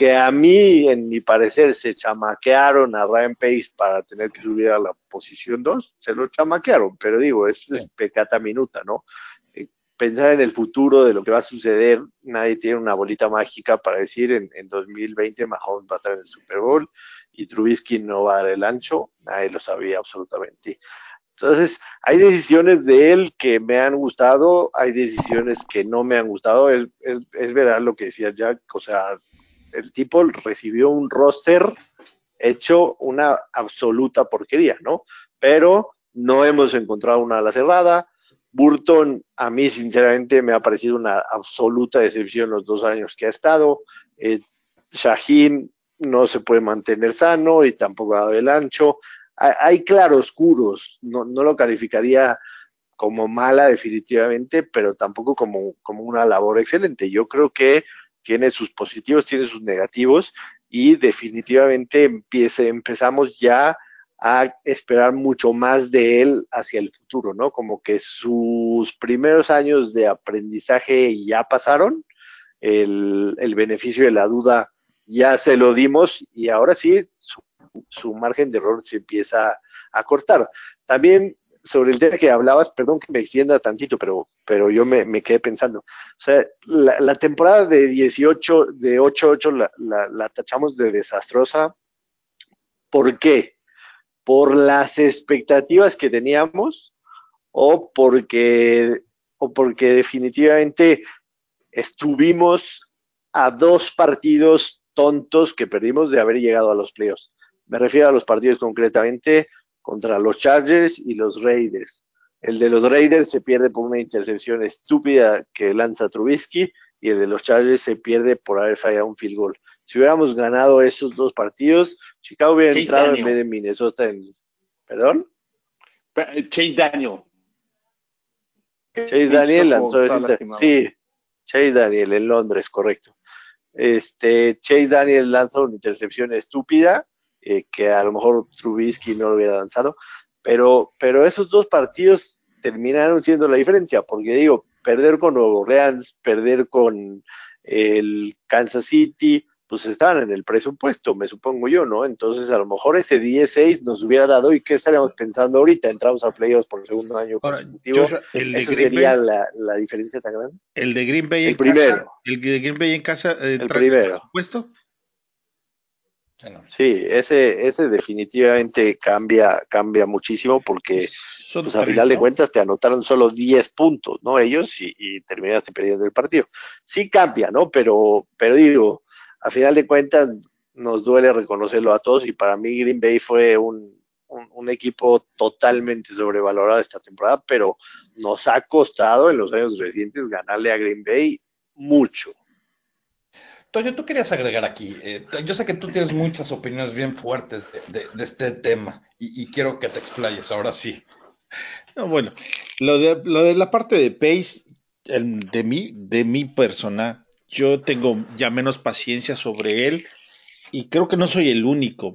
Que a mí, en mi parecer, se chamaquearon a Ryan Pace para tener que subir a la posición 2, se lo chamaquearon, pero digo, es, pecata minuta, ¿no? Eh, pensar en el futuro de lo que va a suceder, nadie tiene una bolita mágica para decir en, en 2020 Mahomes va a estar en el Super Bowl y Trubisky no va a dar el ancho, nadie lo sabía absolutamente. Entonces, hay decisiones de él que me han gustado, hay decisiones que no me han gustado. Es, es, verdad lo que decía Jack, o sea, el tipo recibió un roster hecho una absoluta porquería, ¿no? Pero no hemos encontrado una ala cerrada. Burton, a mí sinceramente me ha parecido una absoluta decepción los dos años que ha estado. Eh, Shaheen no se puede mantener sano y tampoco ha dado el ancho hay claroscuros, no, no lo calificaría como mala definitivamente, pero tampoco como, como una labor excelente. Yo creo que tiene sus positivos, tiene sus negativos y definitivamente empiece, empezamos ya a esperar mucho más de él hacia el futuro, ¿no? Como que sus primeros años de aprendizaje ya pasaron, el, el beneficio de la duda ya se lo dimos y ahora sí, su su margen de error se empieza a cortar. También sobre el tema que hablabas, perdón que me extienda tantito, pero, pero yo me, quedé pensando. O sea, la, temporada de 18, de 8-8 la, la, tachamos de desastrosa. ¿Por qué? ¿Por las expectativas que teníamos o porque, o porque definitivamente estuvimos a dos partidos tontos que perdimos de haber llegado a los playoffs? Me refiero a los partidos concretamente contra los Chargers y los Raiders. El de los Raiders se pierde por una intercepción estúpida que lanza Trubisky y el de los Chargers se pierde por haber fallado un field goal. Si hubiéramos ganado esos dos partidos, Chicago hubiera entrado en vez de Minnesota en... ¿Perdón? Chase Daniel. Chase Daniel lanzó ese... Sí, Chase Daniel en Londres, correcto. Este, Chase Daniel lanzó una intercepción estúpida eh, que a lo mejor Trubisky no lo hubiera lanzado, pero, pero esos dos partidos terminaron siendo la diferencia, porque digo, perder con Nuevo Orleans, perder con el Kansas City, pues estaban en el presupuesto, me supongo yo, ¿no? Entonces a lo mejor ese 10-6 nos hubiera dado, ¿y qué estaríamos pensando ahorita? Entramos a playoffs por segundo año consecutivo. el de ¿Eso Green sería Bay, la, la, diferencia tan grande? El de Green Bay el en primero. casa. El de Green Bay en casa. Eh, el primero. ¿Puesto? Sí, ese, ese definitivamente cambia, cambia muchísimo porque pues, a final de cuentas te anotaron solo 10 puntos, ¿no? Ellos y, terminaste perdiendo el partido. Sí cambia, ¿no? Pero, pero digo, a final de cuentas nos duele reconocerlo a todos y para mí Green Bay fue un, un, equipo totalmente sobrevalorado esta temporada, pero nos ha costado en los años recientes ganarle a Green Bay mucho. Toño, tú querías agregar aquí. Eh, yo sé que tú tienes muchas opiniones bien fuertes de, este tema y, quiero que te explayes ahora sí. No, bueno, lo de, lo de la parte de Pace, de mí, de mi persona, yo tengo ya menos paciencia sobre él y creo que no soy el único.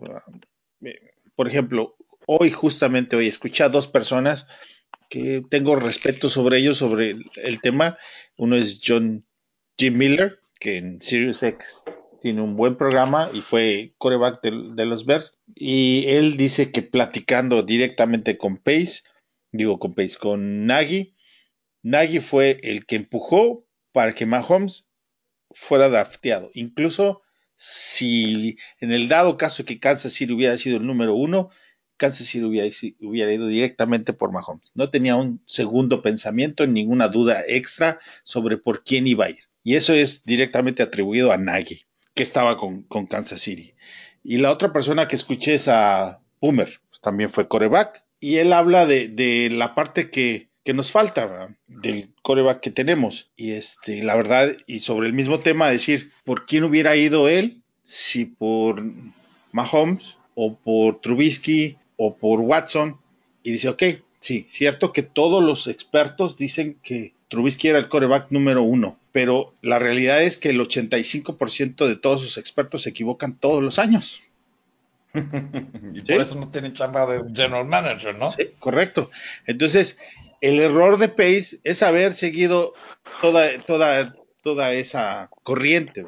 Por ejemplo, hoy, justamente hoy, escuché a dos personas que tengo respeto sobre ellos, sobre el, el tema. Uno es John Jim Miller, que en Sirius X tiene un buen programa y fue coreback de, de los Bears. Y él dice que platicando directamente con Pace, digo con Pace, con Nagy, Nagy fue el que empujó para que Mahomes fuera drafteado. Incluso si en el dado caso que Kansas City hubiera sido el número uno, Kansas City hubiera, hubiera, ido directamente por Mahomes. No tenía un segundo pensamiento, ninguna duda extra sobre por quién iba a ir. Y eso es directamente atribuido a Nagy, que estaba con, con Kansas City. Y la otra persona que escuché es a Boomer, pues también fue coreback. Y él habla de, de la parte que, que nos falta del coreback que tenemos. Y este, la verdad, y sobre el mismo tema, decir, ¿por quién hubiera ido él? Si por Mahomes o por Trubisky o por Watson. Y dice, ok, sí, cierto que todos los expertos dicen que Trubisky era el coreback número uno, pero la realidad es que el 85% de todos los expertos se equivocan todos los años. y ¿Sí? por eso no tienen chamba de general manager, ¿no? Sí, correcto. Entonces, el error de Pace es haber seguido toda, toda, toda esa corriente.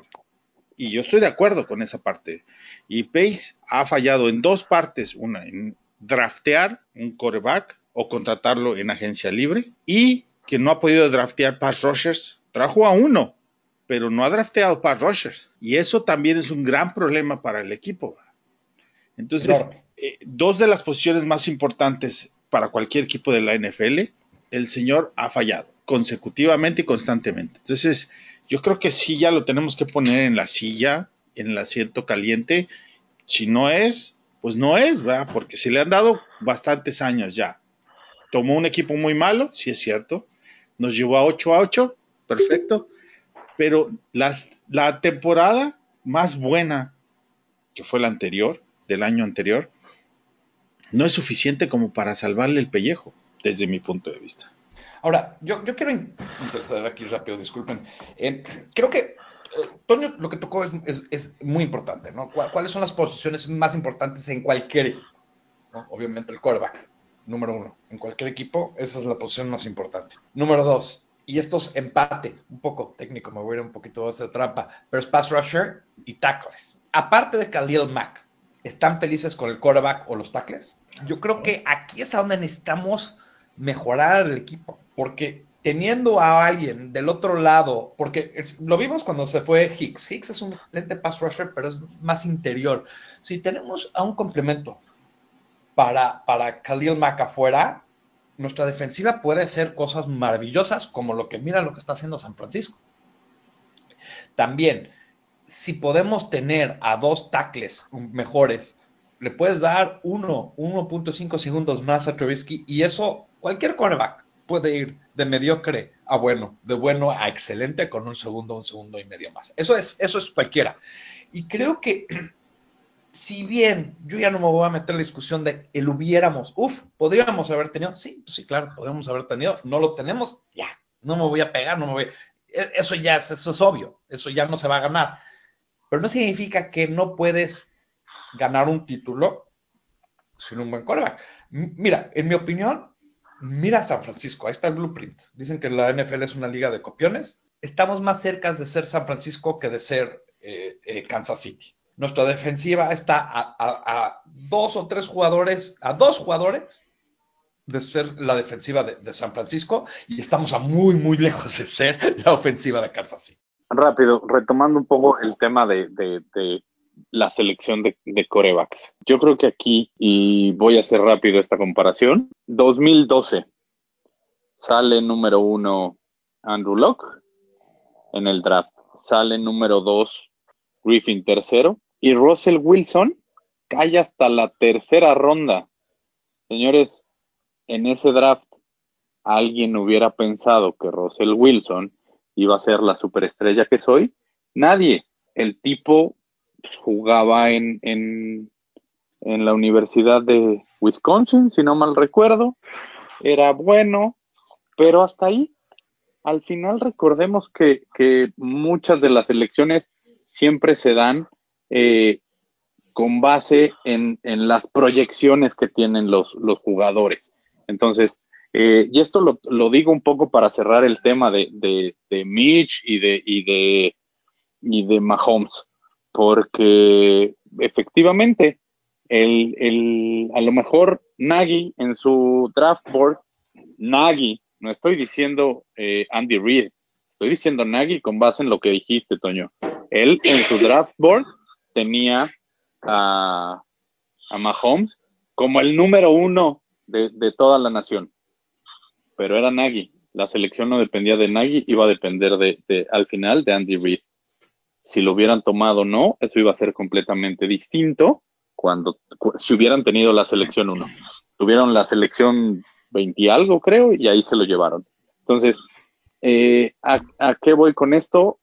Y yo estoy de acuerdo con esa parte. Y Pace ha fallado en dos partes. Una, en draftear un coreback o contratarlo en agencia libre. Y que no ha podido draftear pass rushers. Trajo a uno, pero no ha drafteado pass rushers. Y eso también es un gran problema para el equipo. Entonces, eh, dos de las posiciones más importantes para cualquier equipo de la NFL, el señor ha fallado consecutivamente y constantemente. Entonces, yo creo que sí ya lo tenemos que poner en la silla, en el asiento caliente. Si no es, pues no es, ¿verdad? Porque se le han dado bastantes años ya. Tomó un equipo muy malo, sí es cierto. Nos llevó a 8 a 8, perfecto. Pero las, la temporada más buena, que fue la anterior, del año anterior, no es suficiente como para salvarle el pellejo, desde mi punto de vista. Ahora, yo, yo quiero interceder aquí rápido, disculpen. Eh, creo que, eh, Toño, lo que tocó es, es, muy importante, ¿no? ¿Cuáles son las posiciones más importantes en cualquier equipo? Obviamente el quarterback, número uno. En cualquier equipo, esa es la posición más importante. Número dos, y esto es empate, un poco técnico, me voy a ir un poquito a hacer trampa, pero es pass rusher y tackles. Aparte de Khalil Mack, ¿están felices con el quarterback o los tackles? Yo creo que aquí es a donde necesitamos mejorar el equipo, porque teniendo a alguien del otro lado, porque lo vimos cuando se fue Hicks, Hicks es un excelente pass rusher, pero es más interior. Si tenemos a un complemento para, para Khalil Mack afuera, nuestra defensiva puede hacer cosas maravillosas, como lo que mira lo que está haciendo San Francisco. También, si podemos tener a dos tackles mejores, le puedes dar 1, 1.5 segundos más a Trubisky y eso cualquier cornerback puede ir de mediocre a bueno, de bueno a excelente con un segundo, un segundo y medio más. Eso es, eso es cualquiera. Y creo que si bien yo ya no me voy a meter en la discusión de el hubiéramos, uff, podríamos haber tenido, sí, pues sí, claro, podríamos haber tenido, no lo tenemos, ya, no me voy a pegar, no me voy, eso ya, eso es obvio, eso ya no se va a ganar. Pero no significa que no puedes ganar un título sin un buen coreback. Mira, en mi opinión, mira San Francisco, ahí está el blueprint. Dicen que la NFL es una liga de copiones. Estamos más cerca de ser San Francisco que de ser eh, eh, Kansas City. Nuestra defensiva está a, dos o tres jugadores, a dos jugadores de ser la defensiva de, San Francisco y estamos a muy, muy lejos de ser la ofensiva de Kansas City. Rápido, retomando un poco el tema de, de, de la selección de, de, corebacks. Yo creo que aquí, y voy a hacer rápido esta comparación, 2012 sale número uno Andrew Locke en el draft, sale número dos Griffin tercero y Russell Wilson cae hasta la tercera ronda. Señores, en ese draft alguien hubiera pensado que Russell Wilson iba a ser la superestrella que soy. Nadie. El tipo jugaba en, en, en, la Universidad de Wisconsin, si no mal recuerdo. Era bueno, pero hasta ahí. Al final recordemos que, que muchas de las elecciones siempre se dan eh, con base en, en, las proyecciones que tienen los, los jugadores. Entonces, eh, y esto lo, lo, digo un poco para cerrar el tema de, de, de Mitch y de, y de y de Mahomes, porque efectivamente el, el, a lo mejor Nagy en su draft board, Nagy, no estoy diciendo eh, Andy Reid, estoy diciendo Nagy con base en lo que dijiste, Toño. Él en su draft board tenía a, Mahomes como el número uno de, toda la nación, pero era Nagy. La selección no dependía de Nagy, iba a depender de, al final de Andy Reid. Si lo hubieran tomado o no, eso iba a ser completamente distinto cuando si hubieran tenido la selección 1. Tuvieron la selección 20 y algo, creo, y ahí se lo llevaron. Entonces, eh, ¿a, ¿a, qué voy con esto?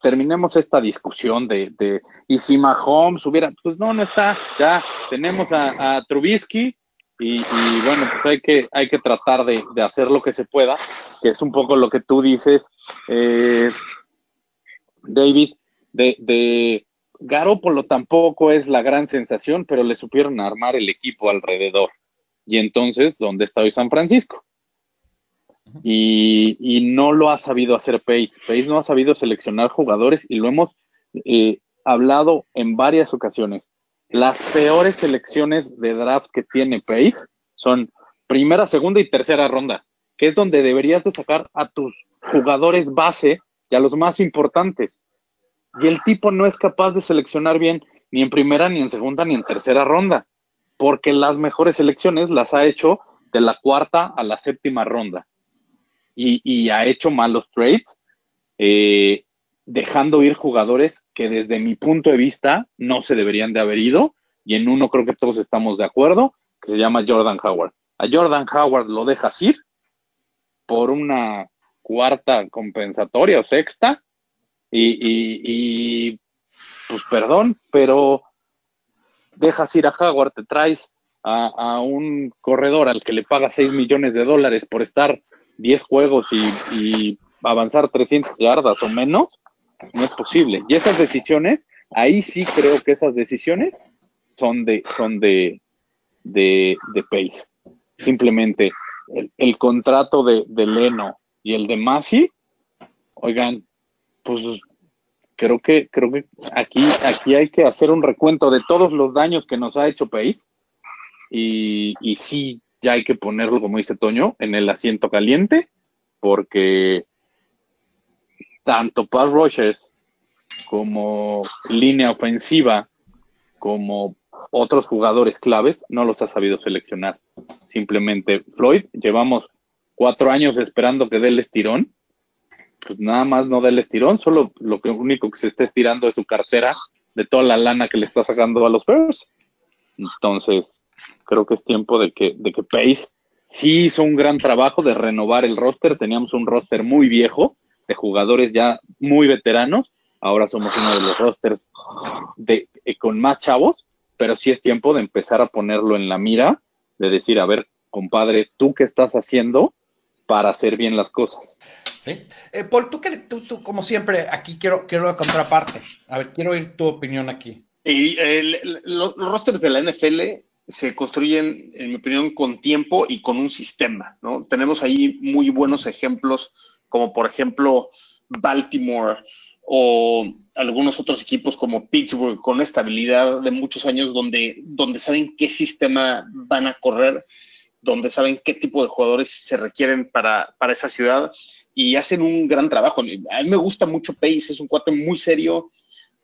Terminemos esta discusión de, y si Mahomes hubiera, pues no, no está, ya tenemos a, Trubisky y, bueno, pues hay que, hay que tratar de, de, hacer lo que se pueda, que es un poco lo que tú dices, eh, David, de, de Garópolo tampoco es la gran sensación, pero le supieron armar el equipo alrededor. Y entonces, ¿dónde está hoy San Francisco? Y, no lo ha sabido hacer Pace. Pace no ha sabido seleccionar jugadores y lo hemos eh, hablado en varias ocasiones. Las peores selecciones de draft que tiene Pace son primera, segunda y tercera ronda, que es donde deberías de sacar a tus jugadores base y a los más importantes. Y el tipo no es capaz de seleccionar bien ni en primera, ni en segunda, ni en tercera ronda, porque las mejores selecciones las ha hecho de la cuarta a la séptima ronda. Y, y ha hecho malos trades, eh, dejando ir jugadores que desde mi punto de vista no se deberían de haber ido, y en uno creo que todos estamos de acuerdo, que se llama Jordan Howard. A Jordan Howard lo dejas ir por una cuarta compensatoria o sexta, y, pues perdón, pero dejas ir a Howard, te traes a, a, un corredor al que le paga 6 millones de dólares por estar 10 juegos y, avanzar 300 yardas o menos, no es posible. Y esas decisiones, ahí sí creo que esas decisiones son de, son de, de, de Pace. Simplemente el, el contrato de, de Leno y el de Masi, oigan, pues creo que creo que aquí aquí hay que hacer un recuento de todos los daños que nos ha hecho Pace y, y sí ya hay que ponerlo como dice Toño en el asiento caliente porque tanto pass rushers como línea ofensiva como otros jugadores claves no los ha sabido seleccionar simplemente Floyd llevamos cuatro años esperando que dé el estirón pues nada más no da el estirón, solo lo que único que se está estirando es su cartera de toda la lana que le está sacando a los Bears. Entonces, creo que es tiempo de que, de que Pace sí hizo un gran trabajo de renovar el roster. Teníamos un roster muy viejo, de jugadores ya muy veteranos. Ahora somos uno de los rosters de, eh, con más chavos, pero sí es tiempo de empezar a ponerlo en la mira, de decir, a ver, compadre, ¿tú qué estás haciendo para hacer bien las cosas? ¿Sí? Eh, Paul, tú, que, tú, tú, como siempre, aquí quiero, quiero la contraparte. A ver, quiero oír tu opinión aquí. Y, el, los, los rosters de la NFL se construyen, en mi opinión, con tiempo y con un sistema, ¿no? Tenemos ahí muy buenos ejemplos, como por ejemplo Baltimore o algunos otros equipos como Pittsburgh, con estabilidad de muchos años, donde, donde saben qué sistema van a correr, donde saben qué tipo de jugadores se requieren para, para esa ciudad y hacen un gran trabajo. A mí me gusta mucho Pace, es un cuate muy serio,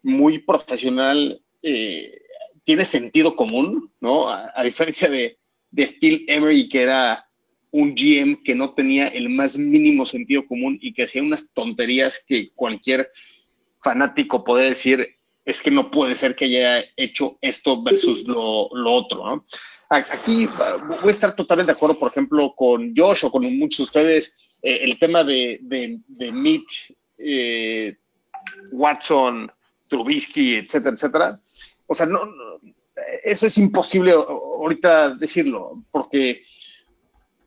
muy profesional, eh, tiene sentido común, ¿no? A, diferencia de, de, Phil Emery, que era un GM que no tenía el más mínimo sentido común y que hacía unas tonterías que cualquier fanático puede decir, es que no puede ser que haya hecho esto versus lo, otro, ¿no? Aquí voy a estar totalmente de acuerdo, por ejemplo, con Josh o con muchos de ustedes, eh, el tema de Mitch, eh, Watson, Trubisky, etcétera, etcétera. O sea, no, no, eso es imposible ahorita decirlo, porque,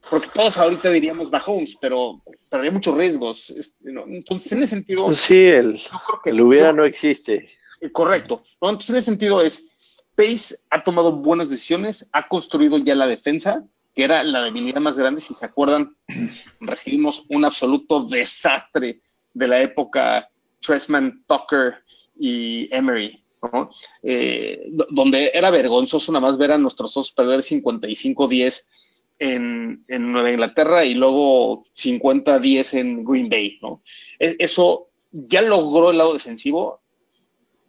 porque todos ahorita diríamos Mahomes, pero, pero hay muchos riesgos. ¿no? Entonces, en ese sentido. Pues sí, el, yo creo que el hubiera yo, no existe. Correcto. ¿no? Entonces, en ese sentido es. Pace ha tomado buenas decisiones, ha construido ya la defensa, que era la debilidad más grande. Si se acuerdan, recibimos un absoluto desastre de la época Tressman, Tucker y Emery, Eh, donde era vergonzoso nada más ver a nuestros dos perder 55-10 en, Nueva Inglaterra y luego 50-10 en Green Bay, ¿no? eso ya logró el lado defensivo,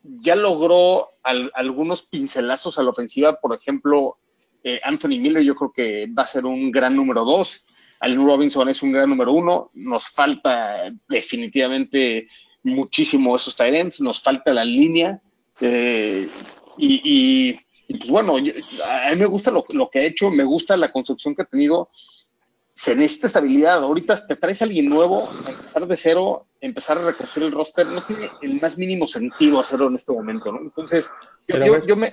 ya logró algunos pincelazos a la ofensiva, por ejemplo, eh, Anthony Miller yo creo que va a ser un gran número dos, Allen Robinson es un gran número uno, nos falta definitivamente muchísimo esos tight nos falta la línea, eh, y, pues bueno, a mí me gusta lo, que ha hecho, me gusta la construcción que ha tenido, se necesita estabilidad. Ahorita te traes a alguien nuevo, empezar de cero, empezar a reconstruir el roster, no tiene el más mínimo sentido hacerlo en este momento, ¿no? Entonces, yo, me...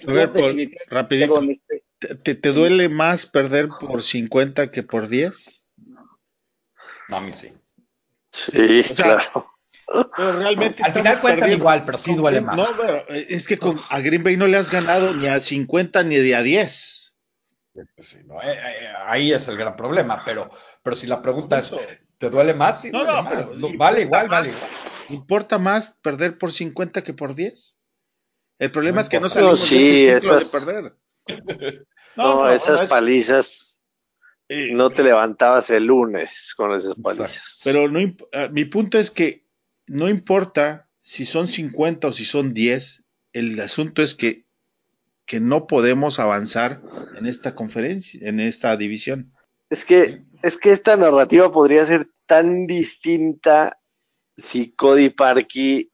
rapidito, este ¿Te, ¿Te, duele más perder por 50 que por 10? No, a mí sí. Sí, claro. Pero realmente al final cuentan igual, pero sí duele más. No, pero es que con, a Green Bay no le has ganado ni a 50 ni a 10. Sí, no, eh, eh, ahí es el gran problema, pero, pero si la pregunta es, ¿te duele más? Sí, no, no, más. vale igual, vale igual. ¿Importa más perder por 50 que por 10? El problema es que no salimos sí, de ese ciclo de perder. No, esas palizas no te levantabas el lunes con esas palizas. Pero no, ah, mi punto es que no importa si son 50 o si son 10, el asunto es que, que no podemos avanzar en esta conferencia, en esta división. Es que, es que esta narrativa podría ser tan distinta si Cody Parkey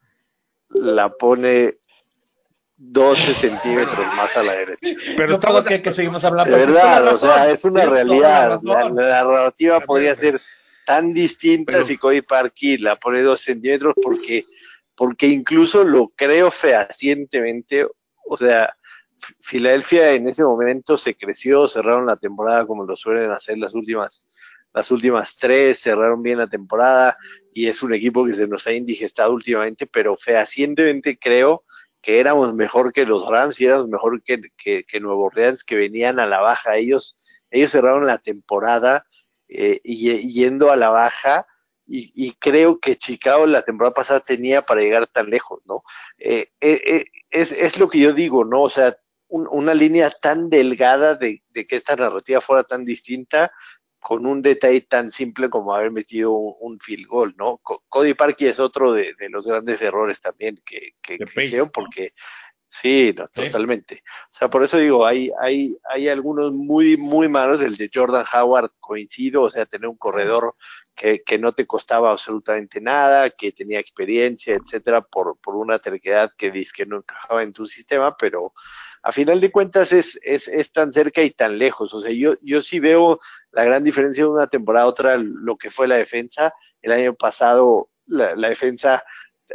la pone 12 centímetros más a la derecha. Pero todo que, que seguimos hablando. De verdad, o sea, es una realidad. La, narrativa podría ser tan distinta si Cody Parkey la pone dos centímetros porque, porque incluso lo creo fehacientemente, o sea, Filadelfia en ese momento se creció, cerraron la temporada como lo suelen hacer las últimas, las últimas tres, cerraron bien la temporada y es un equipo que se nos ha indigestado últimamente, pero fehacientemente creo que éramos mejor que los Rams y éramos mejor que, que, que Nuevo Orleans, que venían a la baja. Ellos, ellos cerraron la temporada eh, yendo a la baja y, creo que Chicago la temporada pasada tenía para llegar tan lejos, ¿no? Eh, eh, es, es, lo que yo digo, ¿no? O sea, una línea tan delgada de, que esta narrativa fuera tan distinta con un detalle tan simple como haber metido un, field goal, ¿no? Cody Parkey es otro de, los grandes errores también que, que, que hicieron porque Sí, no, totalmente. O sea, por eso digo, hay, hay, hay algunos muy, muy malos. El de Jordan Howard coincido, o sea, tener un corredor que, que no te costaba absolutamente nada, que tenía experiencia, etcétera, por, por una terquedad que dice que no encajaba en tu sistema, pero a final de cuentas es, es, es tan cerca y tan lejos. O sea, yo, yo sí veo la gran diferencia de una temporada a otra, lo que fue la defensa. El año pasado, la, la defensa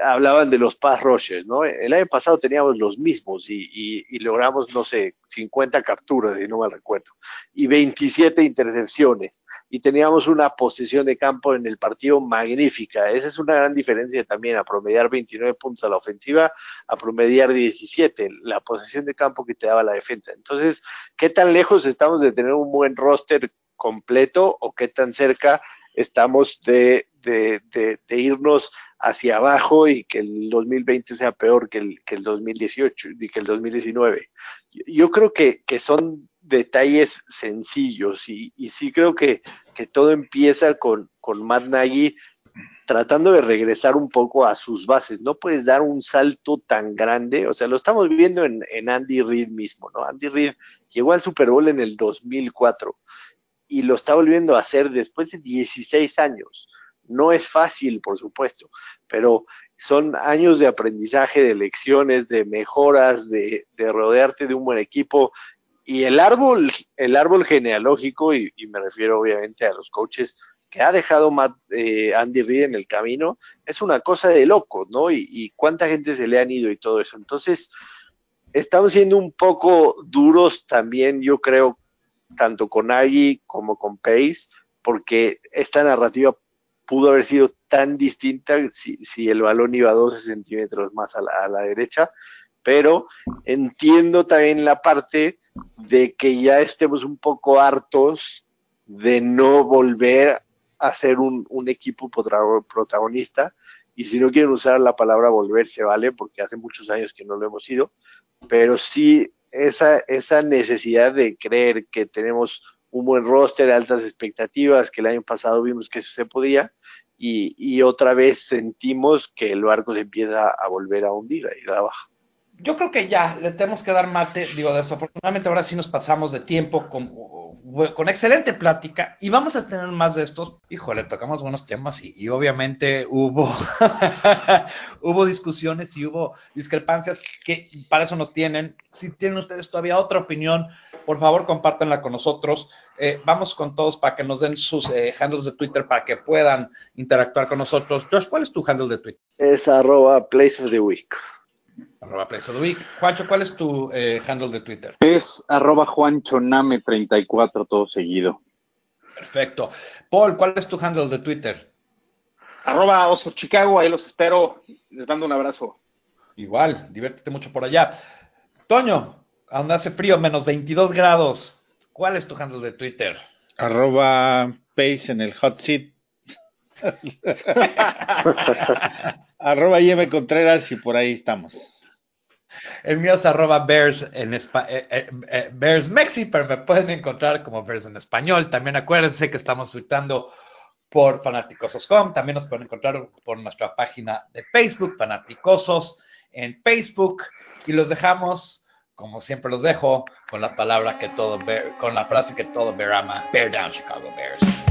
hablaban de los pass rushers, ¿no? El año pasado teníamos los mismos y, logramos, no sé, 50 capturas, si no mal recuerdo, y 27 intercepciones, y teníamos una posición de campo en el partido magnífica. Esa es una gran diferencia también, a promediar 29 puntos a la ofensiva, a promediar 17, la posición de campo que te daba la defensa. Entonces, ¿qué tan lejos estamos de tener un buen roster completo o qué tan cerca estamos de, de, de irnos hacia abajo y que el 2020 sea peor que el, que el 2018 y que el 2019. Yo creo que, que son detalles sencillos y, y sí creo que, que, todo empieza con, con Matt Nagy tratando de regresar un poco a sus bases. No puedes dar un salto tan grande, o sea, lo estamos viendo en, en Andy Reid mismo, ¿no? Andy Reid llegó al Super Bowl en el 2004 y lo está volviendo a hacer después de 16 años no es fácil, por supuesto, pero son años de aprendizaje, de lecciones, de mejoras, de, rodearte de un buen equipo. Y el árbol, el árbol genealógico, y, me refiero obviamente a los coaches que ha dejado Matt, eh, Andy Reid en el camino, es una cosa de locos, ¿no? Y, y cuánta gente se le han ido y todo eso. Entonces, estamos siendo un poco duros también, yo creo, tanto con Agui como con Pace, porque esta narrativa pudo haber sido tan distinta si, si el balón iba 12 centímetros más a la, derecha, pero entiendo también la parte de que ya estemos un poco hartos de no volver a ser un, equipo protagonista y si no quieren usar la palabra volver, se vale, porque hace muchos años que no lo hemos sido, pero sí esa, esa necesidad de creer que tenemos un buen roster, altas expectativas, que el año pasado vimos que se podía, y, y otra vez sentimos que el barco se empieza a volver a hundir, a ir a la baja yo creo que ya le tenemos que dar mate. Digo, desafortunadamente ahora sí nos pasamos de tiempo con, con excelente plática y vamos a tener más de estos. Híjole, tocamos buenos temas y, obviamente hubo, hubo discusiones y hubo discrepancias que para eso nos tienen. Si tienen ustedes todavía otra opinión, por favor compártanla con nosotros. Eh, vamos con todos para que nos den sus eh, handles de Twitter para que puedan interactuar con nosotros. Josh, ¿cuál es tu handle de Twitter? Es arroba place of the week. Arroba Place of the Week. Juancho, ¿cuál es tu eh, handle de Twitter? Es arroba juanchoname34, todo seguido. Perfecto. Paul, ¿cuál es tu handle de Twitter? Arroba Oso Chicago, ahí los espero. Les mando un abrazo. Igual, diviértete mucho por allá. Toño, donde hace frío, menos 22 grados. ¿Cuál es tu handle de Twitter? Arroba Pace en el hot seat. arroba Yeme Contreras y por ahí estamos. El mío es arroba Bears en espa eh, eh, eh, Bears pero me pueden encontrar como Bears en español. También acuérdense que estamos tuitando por Fanaticosos.com. También nos pueden encontrar por nuestra página de Facebook, Fanaticosos, en Facebook. Y los dejamos, como siempre los dejo, con la palabra que todo con la frase que todo Bear ama, Bear Down Chicago Bears.